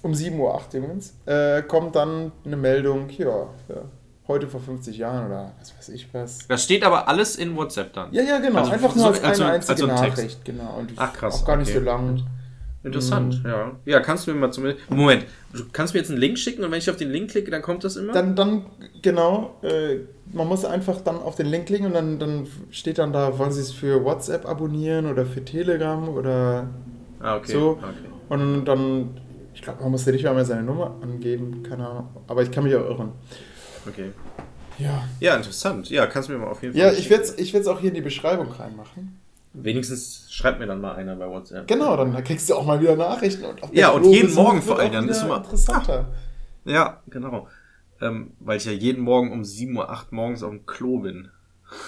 D: um 7.08 Uhr übrigens, äh, kommt dann eine Meldung, ja, ja, heute vor 50 Jahren oder was weiß ich was.
A: Das steht aber alles in WhatsApp dann.
D: Ja, ja, genau.
A: Also
D: Einfach
A: so-
D: nur als
A: also-
D: eine einzige
A: also ein Text.
D: Nachricht, genau. Und
A: Ach, krass,
D: Auch gar nicht
A: okay.
D: so lang.
A: Interessant,
D: Mhm.
A: ja. Ja, kannst du mir mal zumindest. Moment, du kannst mir jetzt einen Link schicken und wenn ich auf den Link klicke, dann kommt das immer?
D: Dann, dann genau, äh, man muss einfach dann auf den Link klicken und dann, dann steht dann da, wollen Sie es für WhatsApp abonnieren oder für Telegram oder
A: ah, okay.
D: so.
A: okay.
D: Und dann, ich glaube, man muss ja nicht mal mehr seine Nummer angeben, keine Ahnung. Aber ich kann mich auch irren.
A: Okay.
D: Ja.
A: Ja, interessant. Ja, kannst du mir mal auf jeden Fall.
D: Ja, ich werde es ich werd's auch hier in die Beschreibung reinmachen.
A: Wenigstens schreibt mir dann mal einer bei WhatsApp.
D: Genau, dann kriegst du auch mal wieder Nachrichten. Und
A: Ja, und
D: Flo
A: jeden Morgen vor allem, dann ist immer-
D: interessanter.
A: Ja, genau. Ähm, weil ich ja jeden Morgen um 7.08 Uhr morgens auf dem Klo bin.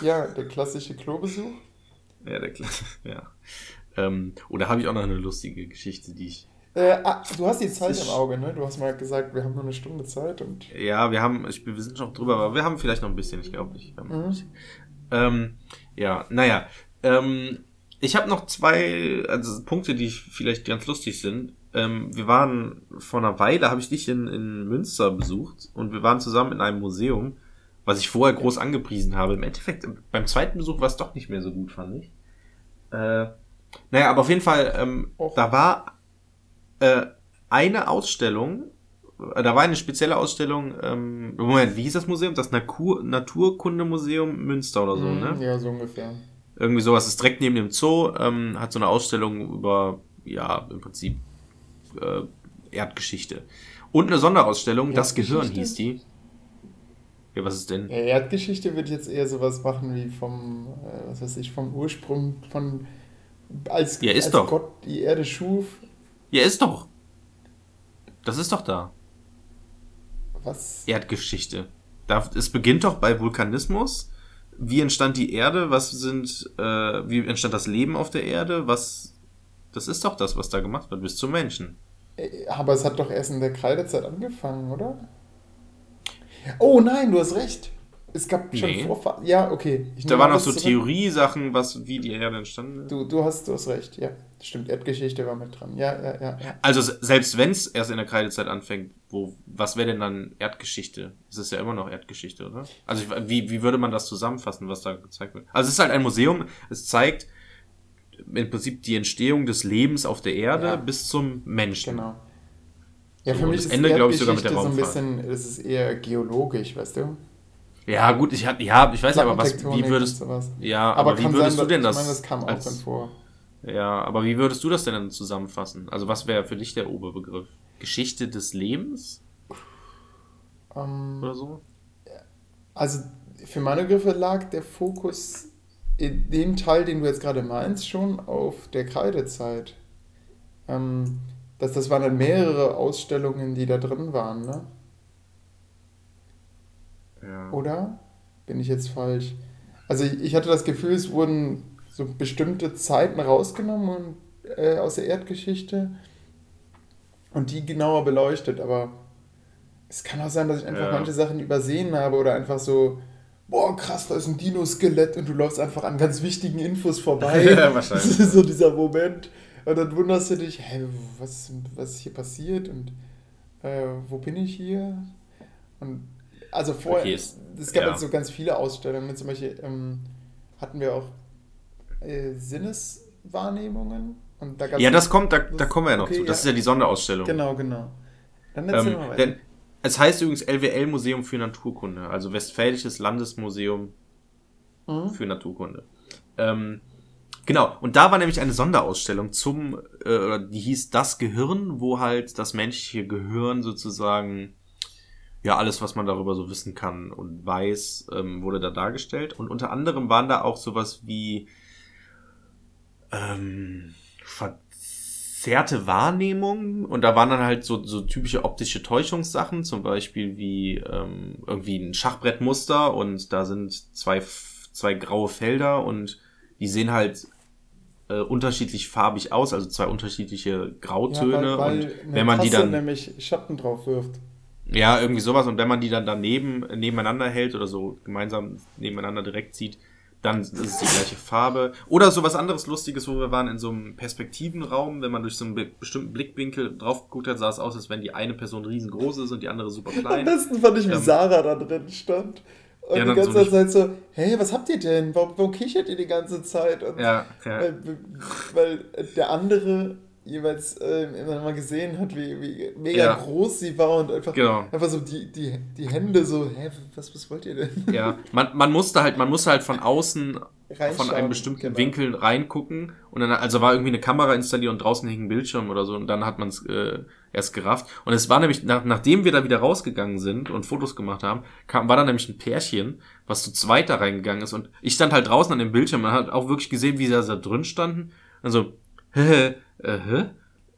D: Ja, der klassische Klobesuch.
A: Ja, der Klasse. Ja. Ähm, oder habe ich auch noch eine lustige Geschichte, die ich.
D: Äh, ah, du hast die Zeit im Auge, ne? Du hast mal gesagt, wir haben nur eine Stunde Zeit und.
A: Ja, wir haben, ich, wir sind schon drüber, aber wir haben vielleicht noch ein bisschen, ich glaube nicht. Bisschen. Ähm, ja, naja. Ähm, ich habe noch zwei also Punkte, die ich vielleicht ganz lustig sind. Ähm, wir waren vor einer Weile, habe ich dich in, in Münster besucht und wir waren zusammen in einem Museum, was ich vorher groß angepriesen habe. Im Endeffekt, beim zweiten Besuch war es doch nicht mehr so gut, fand ich. Äh, naja, aber auf jeden Fall, ähm, da war äh, eine Ausstellung, äh, da war eine spezielle Ausstellung, ähm, Moment, wie hieß das Museum? Das Natur Naturkundemuseum Münster oder so, ne?
D: Mhm, Ja, so ungefähr.
A: Irgendwie sowas, ist direkt neben dem Zoo, ähm, hat so eine Ausstellung über, ja, im Prinzip äh, Erdgeschichte. Und eine Sonderausstellung, das Gehirn hieß die. Ja, was ist denn?
D: Ja, Erdgeschichte wird jetzt eher sowas machen wie vom, äh, was weiß ich, vom Ursprung von als,
A: Ja,
D: als
A: doch.
D: Gott die Erde schuf.
A: Ja, ist doch. Das ist doch da.
D: Was?
A: Erdgeschichte. Da, es beginnt doch bei Vulkanismus. Wie entstand die Erde? Was sind, äh, wie entstand das Leben auf der Erde? Was, das ist doch das, was da gemacht wird, bis zum Menschen.
D: Äh, Aber es hat doch erst in der Kreidezeit angefangen, oder? Oh nein, du hast recht. Es gab schon
A: Nee.
D: Vorfahren. Ja, okay. Ich
A: Da waren auch so. Theoriesachen, was, wie die Erde entstanden ist.
D: Du, du, hast, du hast recht, ja. Stimmt, Erdgeschichte war mit dran. Ja, ja, ja.
A: Also se- selbst wenn es erst in der Kreidezeit anfängt, wo, was wäre denn dann Erdgeschichte? Es ist ja immer noch Erdgeschichte, oder? Also ich, wie, wie würde man das zusammenfassen, was da gezeigt wird? Also es ist halt ein Museum, es zeigt im Prinzip die Entstehung des Lebens auf der Erde
D: Ja.
A: bis zum Menschen.
D: Genau. Ja,
A: So,
D: für mich
A: das
D: ist
A: Ende, glaub ich, sogar mit der
D: so ein bisschen, es ist eher geologisch, weißt du?
A: Ja, gut, ich ja, ich weiß aber was, wie würdest, ja,
D: Aber,
A: aber, wie würdest
D: sein,
A: du denn das,
D: Ich meine, das kam auch
A: als-
D: dann vor.
A: ja, aber wie würdest du das denn dann zusammenfassen? Also was wäre für dich der Oberbegriff? Geschichte des Lebens
D: Ähm,
A: oder so?
D: Also für meine Begriffe lag der Fokus in dem Teil, den du jetzt gerade meinst, schon auf der Kreidezeit. Ähm, das, das waren dann mehrere Ausstellungen, die da drin waren, ne?
A: Ja.
D: Oder? Bin ich jetzt falsch? Also ich, hatte das Gefühl, es wurden so bestimmte Zeiten rausgenommen und, äh, aus der Erdgeschichte und die genauer beleuchtet, aber es kann auch sein, dass ich einfach
A: Ja.
D: manche Sachen übersehen habe oder einfach so, boah, krass, da ist ein Dino-Skelett und du läufst einfach an ganz wichtigen Infos vorbei.
A: Ja, wahrscheinlich.
D: Das ist so dieser Moment. Und dann wunderst du dich, hä, was, was ist hier passiert und äh, wo bin ich hier? Und Also vorher,
A: Okay, es-
D: es gab
A: ja.
D: jetzt so ganz viele Ausstellungen. Zum Beispiel ähm, hatten wir auch äh, Sinneswahrnehmungen. Und da
A: Ja, das kommt, da, da kommen wir ja noch
D: okay,
A: zu. Das
D: ja.
A: ist ja die Sonderausstellung.
D: Genau, genau. Dann erzähl
A: Ähm,
D: mal weiter.
A: denn es heißt übrigens LWL Museum für Naturkunde, also Westfälisches Landesmuseum
D: Mhm.
A: für Naturkunde. Ähm, genau, und da war nämlich eine Sonderausstellung zum, äh, die hieß Das Gehirn, wo halt das menschliche Gehirn sozusagen, ja, alles, was man darüber so wissen kann und weiß, ähm, wurde da dargestellt. Und unter anderem waren da auch sowas wie ähm, verzerrte Wahrnehmung und da waren dann halt so, so typische optische Täuschungssachen, zum Beispiel wie ähm, irgendwie ein Schachbrettmuster und da sind zwei, zwei graue Felder und die sehen halt äh, unterschiedlich farbig aus, also zwei unterschiedliche Grautöne und
D: eine
A: wenn man die dann
D: nämlich Schatten drauf wirft.
A: Ja, irgendwie sowas. Und wenn man die dann daneben, nebeneinander hält oder so gemeinsam nebeneinander direkt sieht, dann ist es die gleiche Farbe. Oder so was anderes Lustiges, wo wir waren in so einem Perspektivenraum. Wenn man durch so einen be- bestimmten Blickwinkel drauf geguckt hat, sah es aus, als wenn die eine Person riesengroß ist und die andere super
D: Am
A: klein.
D: besten fand ich, wie
A: Ähm,
D: Sarah da drin stand. Und
A: Ja,
D: die ganze
A: so
D: Zeit so, hey, was habt ihr denn? Warum, warum kichert ihr die ganze Zeit? Und
A: Ja, ja.
D: Weil, weil der andere jeweils äh, immer mal gesehen hat, wie, wie mega
A: Ja.
D: groß sie war und einfach,
A: Genau.
D: einfach so die, die, die Hände so, hä, was, was wollt ihr denn?
A: Ja, man, man musste halt, man musste halt von außen von einem bestimmten
D: genau.
A: Winkel reingucken und dann, also war irgendwie eine Kamera installiert und draußen hing ein Bildschirm oder so und dann hat man es äh, erst gerafft. Und es war nämlich, nach, nachdem wir da wieder rausgegangen sind und Fotos gemacht haben, kam, war da nämlich ein Pärchen, was zu zweit da reingegangen ist und ich stand halt draußen an dem Bildschirm, man hat auch wirklich gesehen, wie sie da drin standen und so, hä, äh, hä?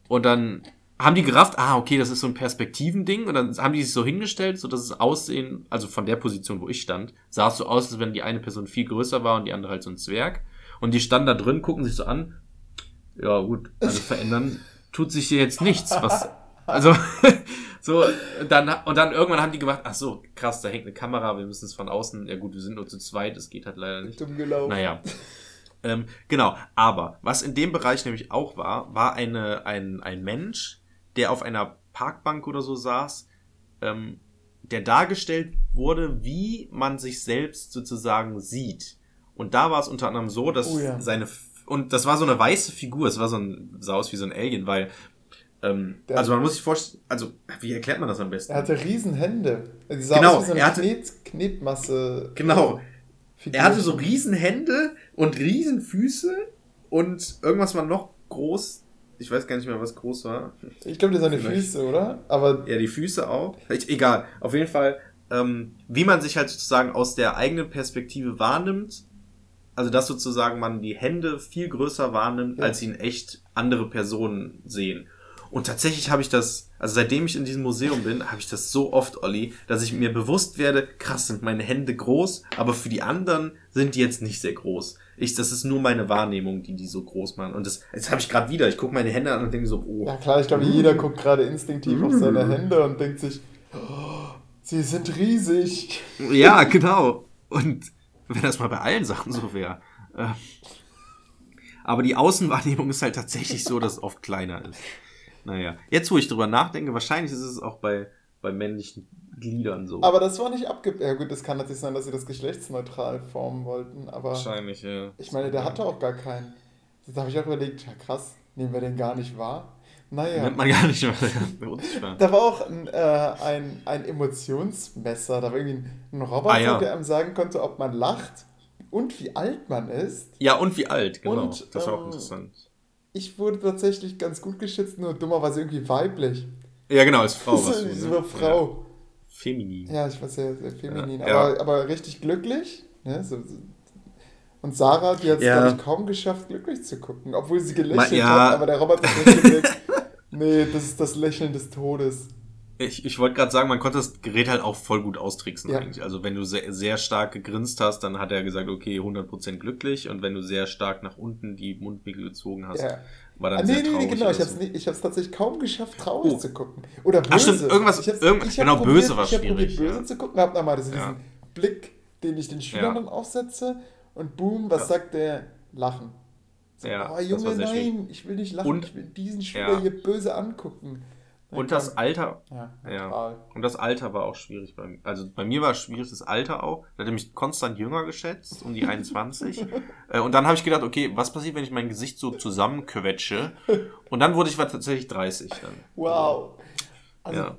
A: Und dann haben die gerafft, ah, okay, das ist so ein Perspektivending. Und dann haben die sich so hingestellt, so dass es aussehen, also von der Position, wo ich stand, sah es so aus, als wenn die eine Person viel größer war und die andere halt so ein Zwerg. Und die standen da drin, gucken sich so an. Ja, gut, also verändern tut sich hier jetzt nichts. Was, also, so, dann, und dann irgendwann haben die gemacht, ach so, krass, da hängt eine Kamera, wir müssen es von außen, ja gut, wir sind nur zu zweit, es geht halt leider nicht.
D: Dumm gelaufen.
A: Naja. Ähm, genau, aber was in dem Bereich nämlich auch war, war eine, ein, ein Mensch, der auf einer Parkbank oder so saß, ähm, der dargestellt wurde, wie man sich selbst sozusagen sieht. Und da war es unter anderem so, dass
D: Oh ja.
A: seine und das war so eine weiße Figur, es war so ein, sah aus wie so ein Alien, weil ähm, also man muss sich vorstellen, also wie erklärt man das am besten?
D: Er hatte riesen Hände. Die sah
A: Genau,
D: aus wie so eine
A: er hatte-
D: Knet, Knetmasse.
A: Genau.
D: Figur.
A: Er hatte so riesen Hände und riesen Füße und irgendwas war noch groß. Ich weiß gar nicht mehr, was groß war.
D: Ich glaube, das sind
A: Vielleicht.
D: Füße, oder? Aber
A: Ja, die Füße auch. Ich, egal. Auf jeden Fall, ähm, wie man sich halt sozusagen aus der eigenen Perspektive wahrnimmt. Also, dass sozusagen man die Hände viel größer wahrnimmt,
D: Ja.
A: als sie in echt andere Personen sehen. Und tatsächlich habe ich das, also seitdem ich in diesem Museum bin, habe ich das so oft, Olli, dass ich mir bewusst werde, krass, sind meine Hände groß, aber für die anderen sind die jetzt nicht sehr groß. Ich, das ist nur meine Wahrnehmung, die die so groß machen. Und das, jetzt habe ich gerade wieder, ich gucke meine Hände an und denke so, oh,
D: ja klar, ich glaube, jeder guckt gerade instinktiv auf seine Hände und denkt sich, oh, sie sind riesig.
A: Ja, genau. Und wenn das mal bei allen Sachen so wäre. Äh, aber die Außenwahrnehmung ist halt tatsächlich so, dass es oft kleiner ist. Naja, jetzt wo ich drüber nachdenke, wahrscheinlich ist es auch bei, bei männlichen Gliedern so.
D: Aber das war nicht abge... Ja gut, das kann natürlich sein, dass sie das geschlechtsneutral formen wollten, aber
A: wahrscheinlich, ja.
D: ich meine, der hatte auch gar keinen. Da habe ich auch überlegt, ja krass, nehmen wir den gar nicht wahr? Naja.
A: Nimmt man gar nicht wahr.
D: Da war auch ein, äh, ein, ein Emotionsmesser. Da war irgendwie ein Roboter,
A: Ah, ja.
D: der einem sagen konnte, ob man lacht und wie alt man ist.
A: Ja, und wie alt, genau.
D: Und,
A: das war auch
D: ähm,
A: interessant.
D: Ich wurde tatsächlich ganz gut geschützt, nur dummerweise irgendwie weiblich.
A: Ja, genau, als Frau
D: so,
A: warst du.
D: so
A: ne?
D: eine Frau.
A: Ja. Feminin.
D: Ja, ich war sehr, sehr feminin,
A: Ja, ja.
D: aber, aber richtig glücklich. Ne? So. Und Sarah, die hat es,
A: Ja.
D: glaube ich, kaum geschafft, glücklich zu gucken. Obwohl sie gelächelt
A: ja.
D: hat, aber der Roboter hat nicht gemerkt, nee, das ist das Lächeln des Todes.
A: Ich, ich wollte gerade sagen, man konnte das Gerät halt auch voll gut austricksen
D: Ja.
A: eigentlich. Also wenn du sehr, sehr stark gegrinst hast, dann hat er gesagt, okay, 100% glücklich. Und wenn du sehr stark nach unten die Mundwinkel gezogen hast. War dann
D: Ah,
A: sehr
D: nee, nee,
A: traurig.
D: nee, genau.
A: oder
D: Ich habe es
A: so.
D: ich tatsächlich kaum geschafft, traurig
A: Oh.
D: zu gucken. Oder böse.
A: Ah, stimmt, irgendwas-
D: ich hab's,
A: irgend-
D: ich
A: genau,
D: probiert,
A: böse war
D: Ich habe probiert,
A: schwierig,
D: böse
A: ja.
D: zu gucken, hab nochmal diesen
A: Ja.
D: Blick, den ich den Schülern dann aufsetze und boom, was sagt der? Lachen. So,
A: Ja,
D: oh, Junge,
A: sehr
D: nein, ich will nicht lachen,
A: Und-
D: ich will diesen Schüler hier böse angucken.
A: Und das Alter,
D: Ja,
A: ja. Und das Alter war auch schwierig bei mir. Also bei mir war schwierig das Alter auch. Da hat er mich konstant jünger geschätzt, um die 21. Äh, und dann habe ich gedacht, okay, was passiert, wenn ich mein Gesicht so zusammenquetsche? Und dann wurde ich tatsächlich 30 dann.
D: Wow. Also,
A: Ja.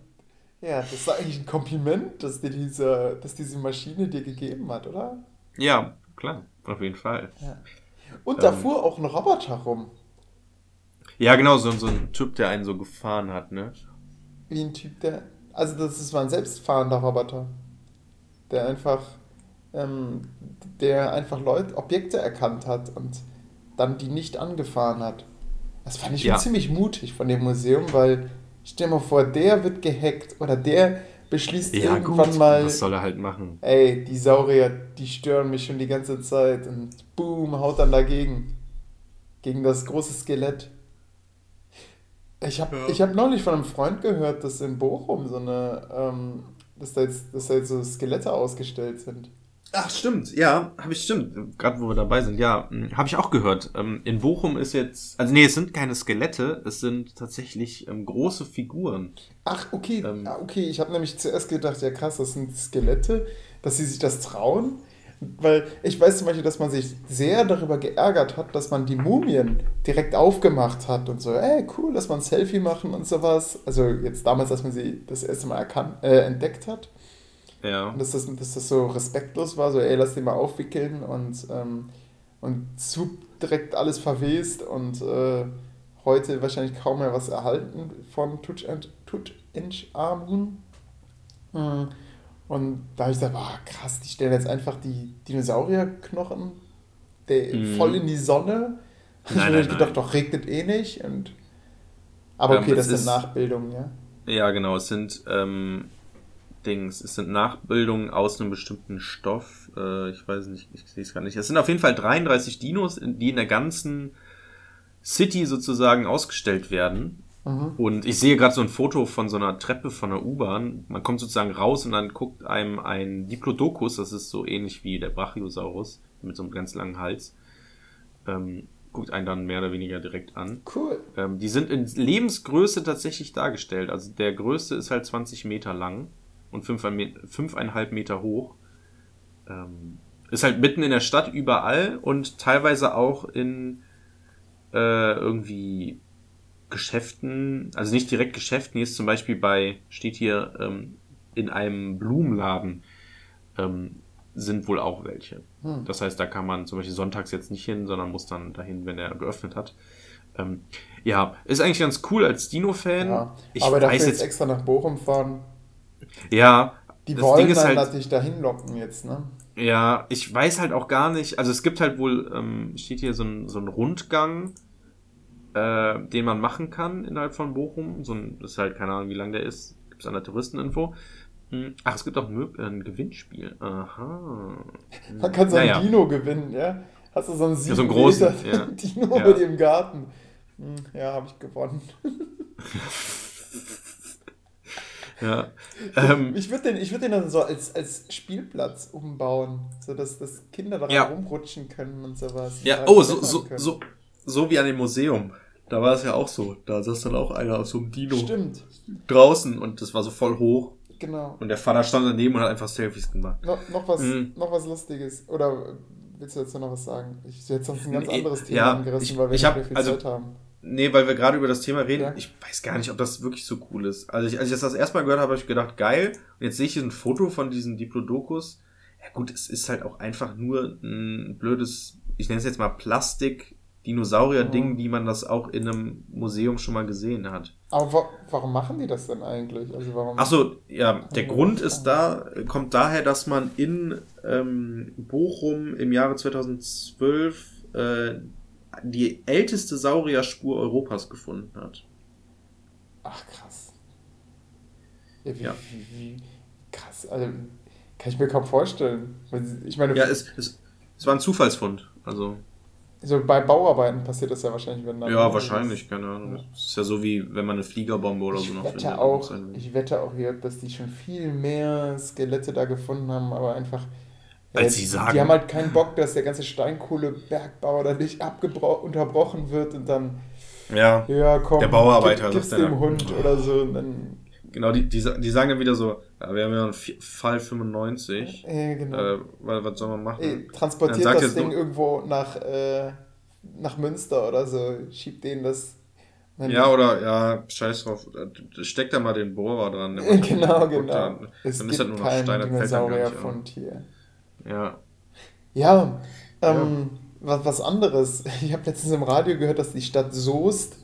D: ja. das ist eigentlich ein Kompliment, dass dir diese, dass diese Maschine dir gegeben hat, oder?
A: Ja, klar, auf jeden Fall.
D: Und da
A: Ähm.
D: fuhr auch ein Roboter rum.
A: Ja, genau, so, so ein Typ, der einen so gefahren hat, ne?
D: Wie ein Typ, der. Also, das ist war ein selbstfahrender Roboter. Der einfach. Ähm, der einfach Leute, Objekte erkannt hat und dann die nicht angefahren hat. Das fand ich
A: Ja.
D: ziemlich mutig von dem Museum, weil stell dir mal vor, der wird gehackt oder der beschließt
A: Ja,
D: irgendwann
A: gut.
D: mal.
A: Was soll er halt machen?
D: ey, die Saurier, die stören mich schon die ganze Zeit und boom, haut dann dagegen. Gegen das große Skelett. Ich habe ich hab neulich von einem Freund gehört, dass in Bochum so eine, ähm, dass, da jetzt, dass da jetzt so Skelette ausgestellt sind.
A: Ach, stimmt, ja, habe ich stimmt. Gerade wo wir dabei sind, ja, habe ich auch gehört. Ähm, in Bochum ist jetzt, also nee, es sind keine Skelette, es sind tatsächlich ähm, große Figuren.
D: Ach, okay,
A: Ähm.
D: ah, okay, ich habe nämlich zuerst gedacht, ja krass, das sind Skelette, dass sie sich das trauen. Weil ich weiß zum Beispiel, dass man sich sehr darüber geärgert hat, dass man die Mumien direkt aufgemacht hat und so, ey, cool, lass mal ein Selfie machen und sowas. Also jetzt damals, als man sie das erste Mal erkannt, äh, entdeckt hat.
A: Ja.
D: Und dass das, dass das so respektlos war, so, ey, lass den mal aufwickeln und, ähm, und zu direkt alles verwest und äh, heute wahrscheinlich kaum mehr was erhalten von Tutanchamun. Mhm. Und da habe ich gesagt, boah, krass, die stellen jetzt einfach die Dinosaurierknochen der,
A: Mhm.
D: voll in die Sonne. Ich
A: Nein,
D: habe
A: nein,
D: gedacht,
A: nein.
D: doch regnet eh nicht. Und, aber
A: Ähm,
D: okay, das
A: es
D: sind
A: ist-
D: Nachbildungen, ja.
A: Ja, genau, es sind ähm, Dings, es sind Nachbildungen aus einem bestimmten Stoff. Äh, ich weiß nicht, ich sehe es gar nicht. Es sind auf jeden Fall 33 Dinos, in- die in der ganzen City sozusagen ausgestellt werden.
D: Mhm.
A: Und ich sehe gerade so ein Foto von so einer Treppe von der U-Bahn. Man kommt sozusagen raus und dann guckt einem ein Diplodocus, das ist so ähnlich wie der Brachiosaurus mit so einem ganz langen Hals, ähm, guckt einen dann mehr oder weniger direkt an.
D: Cool.
A: Ähm, die sind in Lebensgröße tatsächlich dargestellt. Also der größte ist halt 20 Meter lang und 5,5 Meter hoch. Ähm, ist halt mitten in der Stadt überall und teilweise auch in äh, irgendwie Geschäften, also nicht direkt Geschäften, hier ist zum Beispiel bei, steht hier, ähm, in einem Blumenladen ähm, sind wohl auch welche.
D: Hm.
A: Das heißt, da kann man zum Beispiel sonntags jetzt nicht hin, sondern muss dann dahin, wenn er geöffnet hat. Ähm, ja, ist eigentlich ganz cool als Dino-Fan.
D: Ja,
A: ich
D: aber dafür
A: weiß
D: jetzt
A: jetzt,
D: extra nach Bochum fahren,
A: ja,
D: die
A: das
D: wollen
A: Ding
D: dann
A: halt,
D: natürlich dahin locken jetzt, ne?
A: ja, ich weiß halt auch gar nicht, also es gibt halt wohl, ähm, steht hier so ein, so ein Rundgang, äh, den man machen kann innerhalb von Bochum. So ein, das ist halt, keine Ahnung, wie lang der ist. Gibt's an der Touristeninfo. Hm, Ach, es gibt auch ein, äh, ein Gewinnspiel. Aha.
D: Man kann so ein
A: Naja.
D: Dino gewinnen, ja? Hast du so einen
A: Ja, so einen
D: 7
A: großen,
D: Meter
A: ja.
D: Dino
A: Ja.
D: dir im Garten? Hm, Ja, habe ich gewonnen.
A: Ja. Ähm,
D: Ich würde den, ich würd den dann so als, als Spielplatz umbauen, sodass dass Kinder daran
A: Ja.
D: rumrutschen können und sowas.
A: ja, oh, so, so, so, so wie an dem Museum. Da war es ja auch so. Da saß dann auch einer auf so einem Dino
D: Stimmt,
A: draußen und das war so voll hoch.
D: genau.
A: Und der Vater stand daneben und hat einfach Selfies gemacht.
D: No, noch, was,
A: Mhm.
D: noch was Lustiges. Oder willst du jetzt noch was sagen? Ich hätte sonst ein ganz anderes Thema
A: ja,
D: angerissen,
A: ich-
D: weil wir
A: ich
D: nicht
A: hab-
D: viel
A: also-
D: Zeit haben.
A: Nee, weil wir gerade über das Thema reden.
D: Ja.
A: Ich weiß gar nicht, ob das wirklich so cool ist. Also ich, als ich das das erste Mal gehört habe, habe ich gedacht, geil. Und jetzt sehe ich hier ein Foto von diesem Diplodocus. Ja gut, es ist halt auch einfach nur ein blödes, ich nenne es jetzt mal Plastik-Dinosaurier-Ding,
D: Mhm.
A: wie man das auch in einem Museum schon mal gesehen hat.
D: Aber wa warum machen die das denn eigentlich? Also warum?
A: Ach so, ja, der
D: Ja.
A: Grund ist da, kommt daher, dass man in ähm, Bochum im Jahre 2012 äh, die älteste Saurierspur Europas gefunden hat.
D: Ach krass. Ja, wie,
A: Ja.
D: Wie, wie, krass. Also kann ich mir kaum vorstellen. Ich meine,
A: Ja, es, es, es war ein Zufallsfund. Also,
D: so bei Bauarbeiten passiert das ja wahrscheinlich, wenn dann.
A: ja, wahrscheinlich, keine Ahnung. Es ist ja so wie, wenn man eine Fliegerbombe oder so
D: Ich
A: noch
D: wette
A: findet.
D: auch, ich wette auch hier, dass die schon viel mehr Skelette da gefunden haben, aber einfach.
A: Als
D: äh,
A: sie sagen.
D: Die haben halt keinen Bock, dass der ganze Steinkohlebergbau da nicht unterbrochen wird und dann
A: Ja,
D: Ja, komm,
A: Der Bauarbeiter,
D: gib, gib's dem. Hund oder so. Und dann,
A: genau, die, die, die sagen dann wieder so, ja, wir haben ja einen Fall 95.
D: äh, genau.
A: Äh, was, was soll man machen?
D: Ey, transportiert das Ding irgendwo nach, äh, nach Münster oder so. Schiebt denen das.
A: Ja, oder, ja, scheiß drauf. äh, Steck da mal den Bohrer dran.
D: genau, genau.
A: Dann,
D: Es
A: dann
D: gibt
A: ist das nur noch Stein, fällt dann gar nicht.
D: Tier.
A: Ja.
D: Ja, ähm, Was, was anderes. Ich habe letztens im Radio gehört, dass die Stadt Soest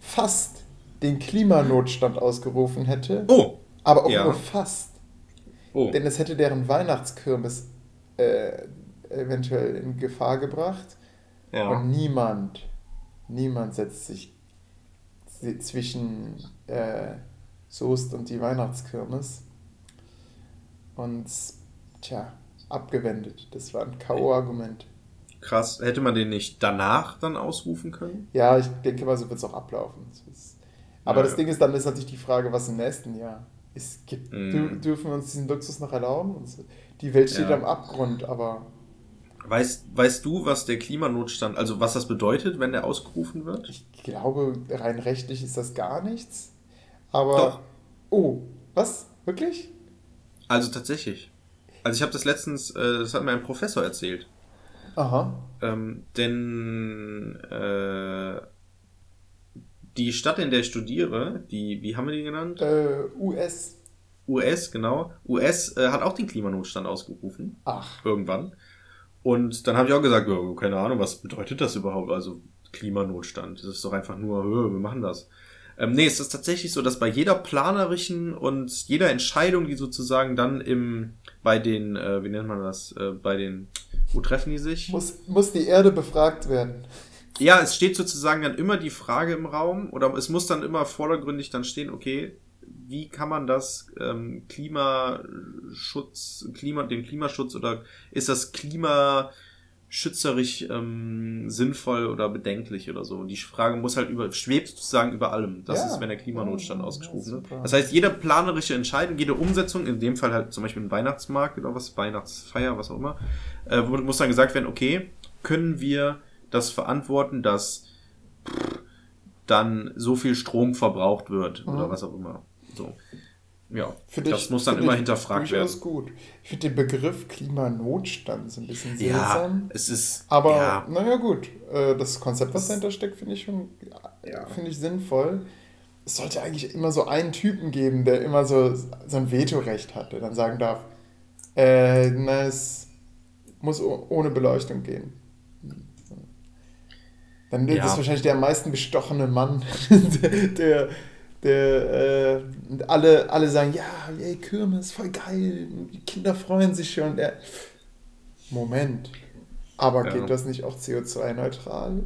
D: fast den Klimanotstand ausgerufen hätte.
A: Oh,
D: aber auch
A: ja.
D: nur fast.
A: oh.
D: Denn es hätte deren Weihnachtskirmes äh, eventuell in Gefahr gebracht.
A: Ja.
D: Und niemand, niemand setzt sich zwischen äh, Soest und die Weihnachtskirmes. Und tja, abgewendet. Das war ein K.O.-Argument.
A: Krass. Hätte man den nicht danach dann ausrufen können?
D: Ja, ich denke mal, so wird es auch ablaufen. Aber
A: Ja,
D: das
A: ja.
D: Ding ist, dann ist natürlich die Frage, was im nächsten Jahr. Es gibt, dür- dürfen wir uns diesen Luxus noch erlauben? Die Welt steht
A: Ja.
D: am Abgrund, aber
A: Weißt, weißt du, was der Klimanotstand, also was das bedeutet, wenn der ausgerufen wird?
D: ich glaube, rein rechtlich ist das gar nichts. Aber.
A: Doch.
D: Oh, was? Wirklich?
A: Also tatsächlich. Also ich habe das letztens, äh, das hat mir ein Professor erzählt.
D: Aha.
A: Ähm, denn äh, die Stadt, in der ich studiere, die, wie haben wir die genannt?
D: Äh, US.
A: US, genau. US äh, hat auch den Klimanotstand ausgerufen.
D: Ach.
A: Irgendwann. Und dann habe ich auch gesagt, ja, keine Ahnung, was bedeutet das überhaupt? Also Klimanotstand. Das ist doch einfach nur, "Hö, wir machen das. Ähm, nee, es ist tatsächlich so, dass bei jeder planerischen und jeder Entscheidung, die sozusagen dann im, bei den, äh, wie nennt man das, äh, bei den, wo treffen die sich?
D: Muss, muss die Erde befragt werden?
A: Ja, es steht sozusagen dann immer die Frage im Raum oder es muss dann immer vordergründig dann stehen, okay, wie kann man das ähm, Klimaschutz, Klima, den Klimaschutz oder ist das klimaschützerisch ähm, sinnvoll oder bedenklich oder so? Und die Frage muss halt über, schwebt sozusagen über allem. Das
D: Ja.
A: ist, wenn der Klimanotstand ausgerufen wird. Das heißt, jede planerische Entscheidung, jede Umsetzung, in dem Fall halt zum Beispiel ein Weihnachtsmarkt oder was, Weihnachtsfeier, was auch immer, äh, muss dann gesagt werden, okay, können wir das verantworten, dass dann so viel Strom verbraucht wird oder
D: Mhm.
A: was auch immer. So. Ja,
D: Finde
A: das
D: ich-
A: muss dann immer hinterfragt werden.
D: durchaus gut. Ich finde den Begriff Klimanotstand so ein bisschen
A: Ja,
D: seltsam.
A: es ist.
D: Aber
A: ja,
D: naja gut, äh, das Konzept, was dahinter steckt, finde ich schon
A: Ja.
D: finde ich sinnvoll. Es sollte eigentlich immer so einen Typen geben, der immer so, so ein Vetorecht hat, der dann sagen darf, äh, na, es muss ohne Beleuchtung gehen. Dann ist
A: Ja.
D: das wahrscheinlich der am meisten bestochene Mann, der, der, äh, alle, alle sagen, ja, ey, Kirmes, voll geil, die Kinder freuen sich schon. Der, Moment, aber
A: Ja.
D: geht das nicht auch CO2-neutral?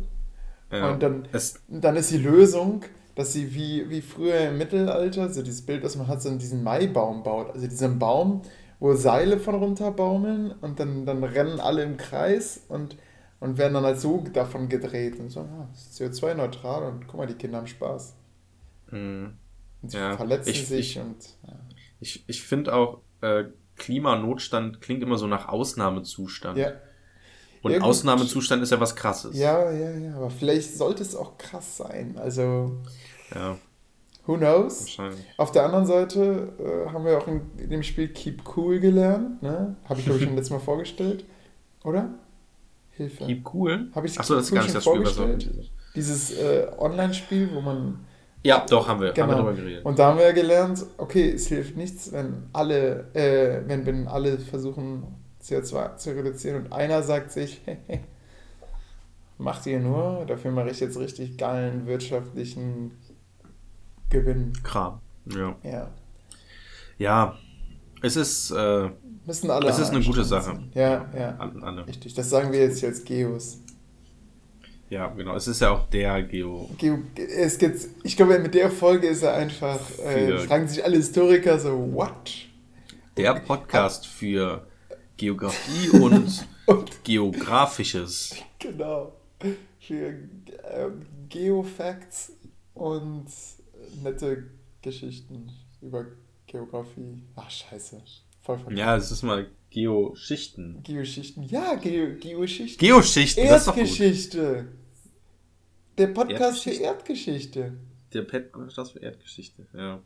A: ja.
D: Und dann,
A: es,
D: dann ist die Lösung, dass sie wie, wie früher im Mittelalter, so dieses Bild, was man hat, so diesen Maibaum baut. Also diesen Baum, wo Seile von runter baumeln und dann, dann rennen alle im Kreis und, und werden dann halt so davon gedreht. Und so, ah, das ist CO2-neutral und guck mal, die Kinder haben Spaß.
A: mh.
D: Und sie
A: Ja,
D: verletzen
A: ich-
D: sich
A: ich-
D: und. Ja.
A: ich, ich finde auch, äh, Klimanotstand klingt immer so nach Ausnahmezustand.
D: Ja.
A: Und
D: Ja, gut.
A: Ausnahmezustand ist ja was krasses.
D: ja, ja, ja, aber vielleicht sollte es auch krass sein. Also,
A: Ja,
D: who knows?
A: wahrscheinlich.
D: Auf der anderen Seite äh, haben wir auch in, in dem Spiel Keep Cool gelernt. Ne? Habe ich, glaube ich, schon letztes Mal vorgestellt. Oder? Hilfe.
A: Keep cool.
D: Habe ich
A: Achso, das ist gar nicht das Spiel, was
D: vorgestellt? Dieses äh, Online-Spiel, wo man.
A: Ja, doch, haben wir. Haben wir
D: Genau.
A: geredet.
D: Und da haben wir gelernt, okay, es hilft nichts, wenn alle, äh, wenn, wenn alle versuchen, CO2 zu reduzieren und einer sagt sich, macht ihr nur, dafür mache ich jetzt richtig geilen wirtschaftlichen Gewinn.
A: Kram. Ja.
D: Ja.
A: Ja, es ist, äh,
D: Müssen alle.
A: es ist eine gute Sache.
D: Ja, ja.
A: An,
D: Richtig, das sagen wir jetzt hier als Geos.
A: ja, genau. Es ist ja auch der Geo.
D: Geo es gibt, ich glaube, mit der Folge ist er einfach, äh, fragen sich alle Historiker so, what?
A: Der Podcast für Geografie und
D: Und
A: Geografisches.
D: genau, für ähm, Geofacts und nette Geschichten über Geografie. Ach, scheiße. Voll verdammt.
A: Ja, es ist mal Geoschichten.
D: Geoschichten. Ja, Geo Geoschichten.
A: Geoschichten, das ist doch gut.
D: Erdgeschichte. Der Podcast für
A: Erdgeschichte.
D: Erdgeschichte.
A: Der Podcast für Erdgeschichte, ja.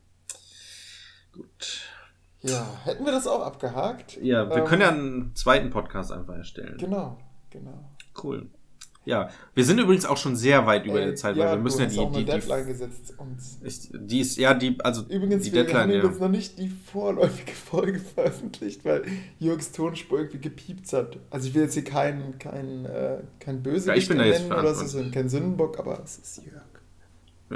A: Gut.
D: Ja, hätten wir das auch abgehakt?
A: Ja, wir
D: Ähm,
A: können ja einen zweiten Podcast einfach erstellen.
D: Genau, genau.
A: Cool. Ja, wir sind übrigens auch schon sehr weit über
D: Ey,
A: der Zeit, weil wir müssen ja die,
D: auch
A: die, die,
D: Deadline gesetzt. Und
A: ich, die ist, ja, die, also
D: übrigens,
A: die
D: wir
A: Deadline,
D: haben
A: ja.
D: übrigens noch nicht die vorläufige Folge veröffentlicht, weil Jürgs Tonspur irgendwie gepiepst hat. Also ich will jetzt hier keinen kein, äh, kein Bösewicht
A: Ja, ich bin da jetzt
D: nennen oder so, kein Sündenbock, aber es ist Jörg.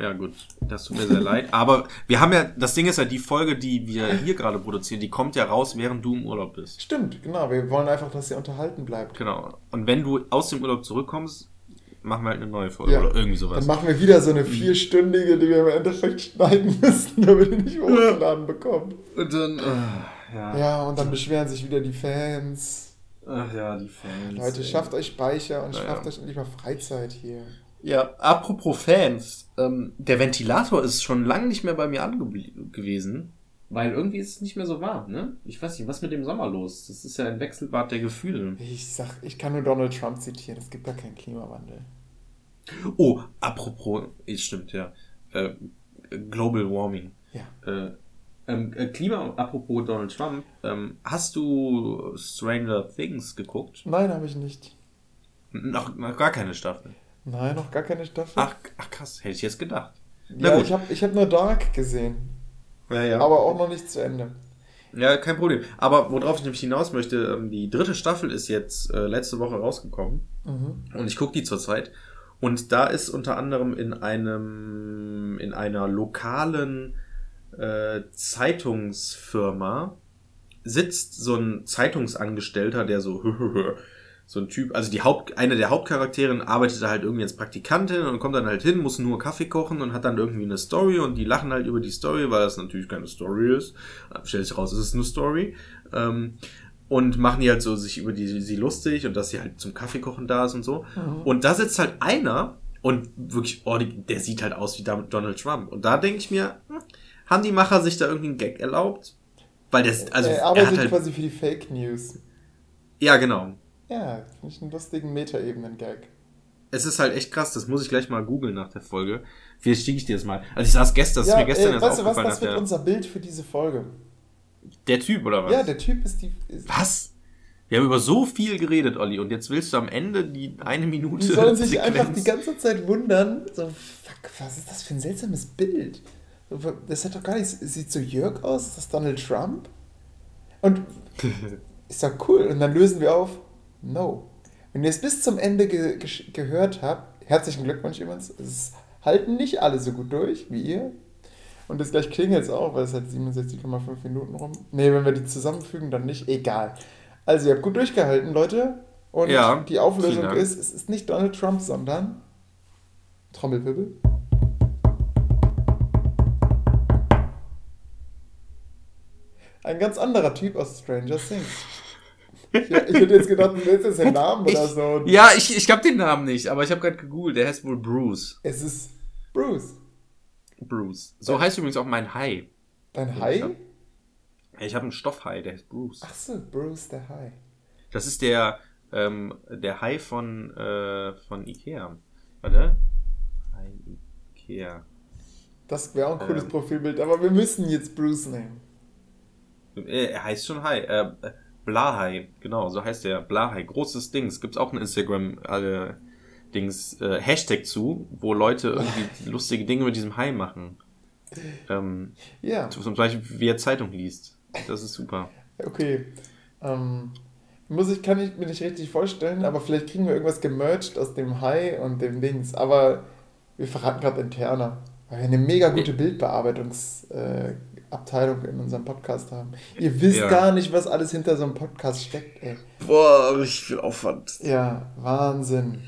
A: Ja, gut. Das tut mir sehr leid. Aber wir haben ja, das Ding ist ja, die Folge, die wir hier gerade produzieren, die kommt ja raus, während du im Urlaub bist.
D: Stimmt, genau. Wir wollen einfach, dass ihr unterhalten bleibt.
A: Genau. Und wenn du aus dem Urlaub zurückkommst, machen wir halt eine neue Folge
D: Ja.
A: oder irgendwie sowas.
D: Dann machen wir wieder so eine vierstündige, die wir im Endeffekt schneiden müssen, damit wir nicht hochgeladen bekommen.
A: Und dann, äh, ja.
D: Ja, und dann beschweren sich wieder die Fans.
A: Ach ja, die Fans.
D: Leute,
A: ey.
D: schafft euch Speicher und
A: Ja,
D: schafft
A: ja.
D: euch endlich mal Freizeit hier.
A: Ja, apropos Fans, ähm, der Ventilator ist schon lange nicht mehr bei mir angewesen, weil irgendwie ist es nicht mehr so warm, ne? Ich weiß nicht, was mit dem Sommer los? Das ist ja ein Wechselbad der Gefühle.
D: Ich sag, ich kann nur Donald Trump zitieren, es gibt gar keinen Klimawandel.
A: Oh, apropos, es stimmt, ja. Äh, Global Warming.
D: Ja.
A: Äh, ähm, äh, Klima, apropos Donald Trump, ähm, hast du Stranger Things geguckt?
D: Nein, habe ich nicht.
A: Noch, noch gar keine Staffel.
D: Nein, noch gar keine Staffel.
A: Ach, ach krass, hätte ich jetzt gedacht. Na
D: ja,
A: gut.
D: ich habe ich hab nur Dark gesehen,
A: Ja, ja.
D: aber auch noch nicht zu Ende.
A: Ja, kein Problem. Aber worauf ich nämlich hinaus möchte, ähm, die dritte Staffel ist jetzt äh, letzte Woche rausgekommen.
D: Mhm.
A: Und ich gucke die zurzeit. Und da ist unter anderem in einem, in einer lokalen äh, Zeitungsfirma sitzt so ein Zeitungsangestellter, der so, so ein Typ, also die Haupt, eine der Hauptcharakterin arbeitet da halt irgendwie als Praktikantin und kommt dann halt hin, muss nur Kaffee kochen und hat dann irgendwie eine Story und die lachen halt über die Story, weil das natürlich keine Story ist. Stellt sich raus, es ist eine Story. Ähm, und machen die halt so sich über die sie lustig und dass sie halt zum Kaffeekochen da ist und so. Und da sitzt halt einer und wirklich, oh, der sieht halt aus wie Donald Trump. Und da denke ich mir, hm, haben die Macher sich da irgendwie einen Gag erlaubt? Weil der, also,
D: er
A: er
D: arbeitet
A: hat halt,
D: quasi für die Fake News.
A: ja, genau.
D: Ja, finde ich einen lustigen Metaebenen-Gag.
A: Es ist halt echt krass, das muss ich gleich mal googeln nach der Folge. Vielleicht schicke ich dir das mal. Also ich saß gestern, das ist mir gestern
D: äh,
A: erst
D: weißt du was,
A: aufgefallen,
D: das
A: dass
D: wird
A: der,
D: unser Bild für diese Folge.
A: der Typ oder was?
D: Ja, der Typ ist die... Ist,
A: was? Wir haben über so viel geredet, Olli, und jetzt willst du am Ende die eine Minute
D: Die sollen sich
A: Sequenz-
D: einfach die ganze Zeit wundern, so, fuck, was ist das für ein seltsames Bild? Das hat doch gar nicht, sieht so Jörg aus, ist das Donald Trump? Und ist doch cool. Und dann lösen wir auf, no. Wenn ihr es bis zum Ende ge gehört habt, herzlichen Glückwunsch übrigens, es halten nicht alle so gut durch wie ihr. Und das gleich klingelt es auch, weil es hat 67,5 Minuten rum. Nee, wenn wir die zusammenfügen, dann nicht. Egal. Also, ihr habt gut durchgehalten, Leute. Und
A: Ja,
D: die Auflösung ist, es ist nicht Donald Trump, sondern Trommelwirbel. Ein ganz anderer Typ aus Stranger Things. Ich, ich hätte jetzt gedacht, du willst jetzt den Namen oder
A: Ich-
D: so.
A: Ja, ich, ich hab den Namen nicht, aber ich habe gerade gegoogelt. Der heißt wohl Bruce.
D: Es ist Bruce.
A: Bruce. So heißt übrigens auch mein Hai.
D: Dein
A: Ja.
D: Hai?
A: Ich habe einen Stoffhai, der heißt Bruce.
D: Ach so, Bruce der Hai.
A: Das ist der, ähm, der Hai von, äh, von Ikea. Warte. Hai Ikea.
D: Das wäre auch ein cooles
A: Ähm.
D: Profilbild, aber wir müssen jetzt Bruce nehmen.
A: Äh, Er heißt schon Hai. Äh, Blahai, genau, so heißt der. Blahai. Großes Dings. Gibt's auch ein Instagram, äh, äh, Hashtag zu, wo Leute irgendwie lustige Dinge mit diesem Hai machen. Ähm,
D: Ja,
A: zum Beispiel, wie er Zeitung liest. Das ist super.
D: okay. Ähm, muss ich, kann ich mir nicht richtig vorstellen, aber vielleicht kriegen wir irgendwas gemerged aus dem Hai und dem Dings. Aber wir verraten gerade interner, weil wir eine mega gute Bildbearbeitungs-Abteilung äh, Abteilung in unserem Podcast haben. Ihr wisst
A: Ja.
D: gar nicht, was alles hinter so einem Podcast steckt, ey.
A: Boah, richtig viel Aufwand.
D: Ja, Wahnsinn.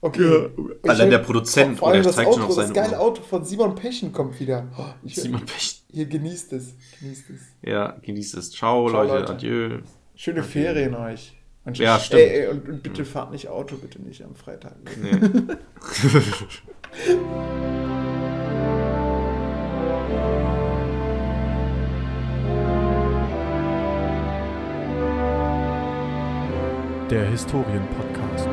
D: Okay. Ich
A: Allein der Produzent,
D: vor allem das Auto, das
A: seine
D: geile
A: Uhr.
D: Auto von Simon Pechen kommt wieder. Oh, ich,
A: Simon Pech.
D: Hier genießt es. Genießt es.
A: Ja, genießt es. Ciao,
D: Ciao,
A: Leute.
D: Leute.
A: Adieu.
D: Schöne Ferien euch. Und
A: Ja, stimmt.
D: Ey, ey, und, und bitte fahrt nicht Auto, bitte nicht am Freitag.
A: Nee.
B: Der Historienpodcast.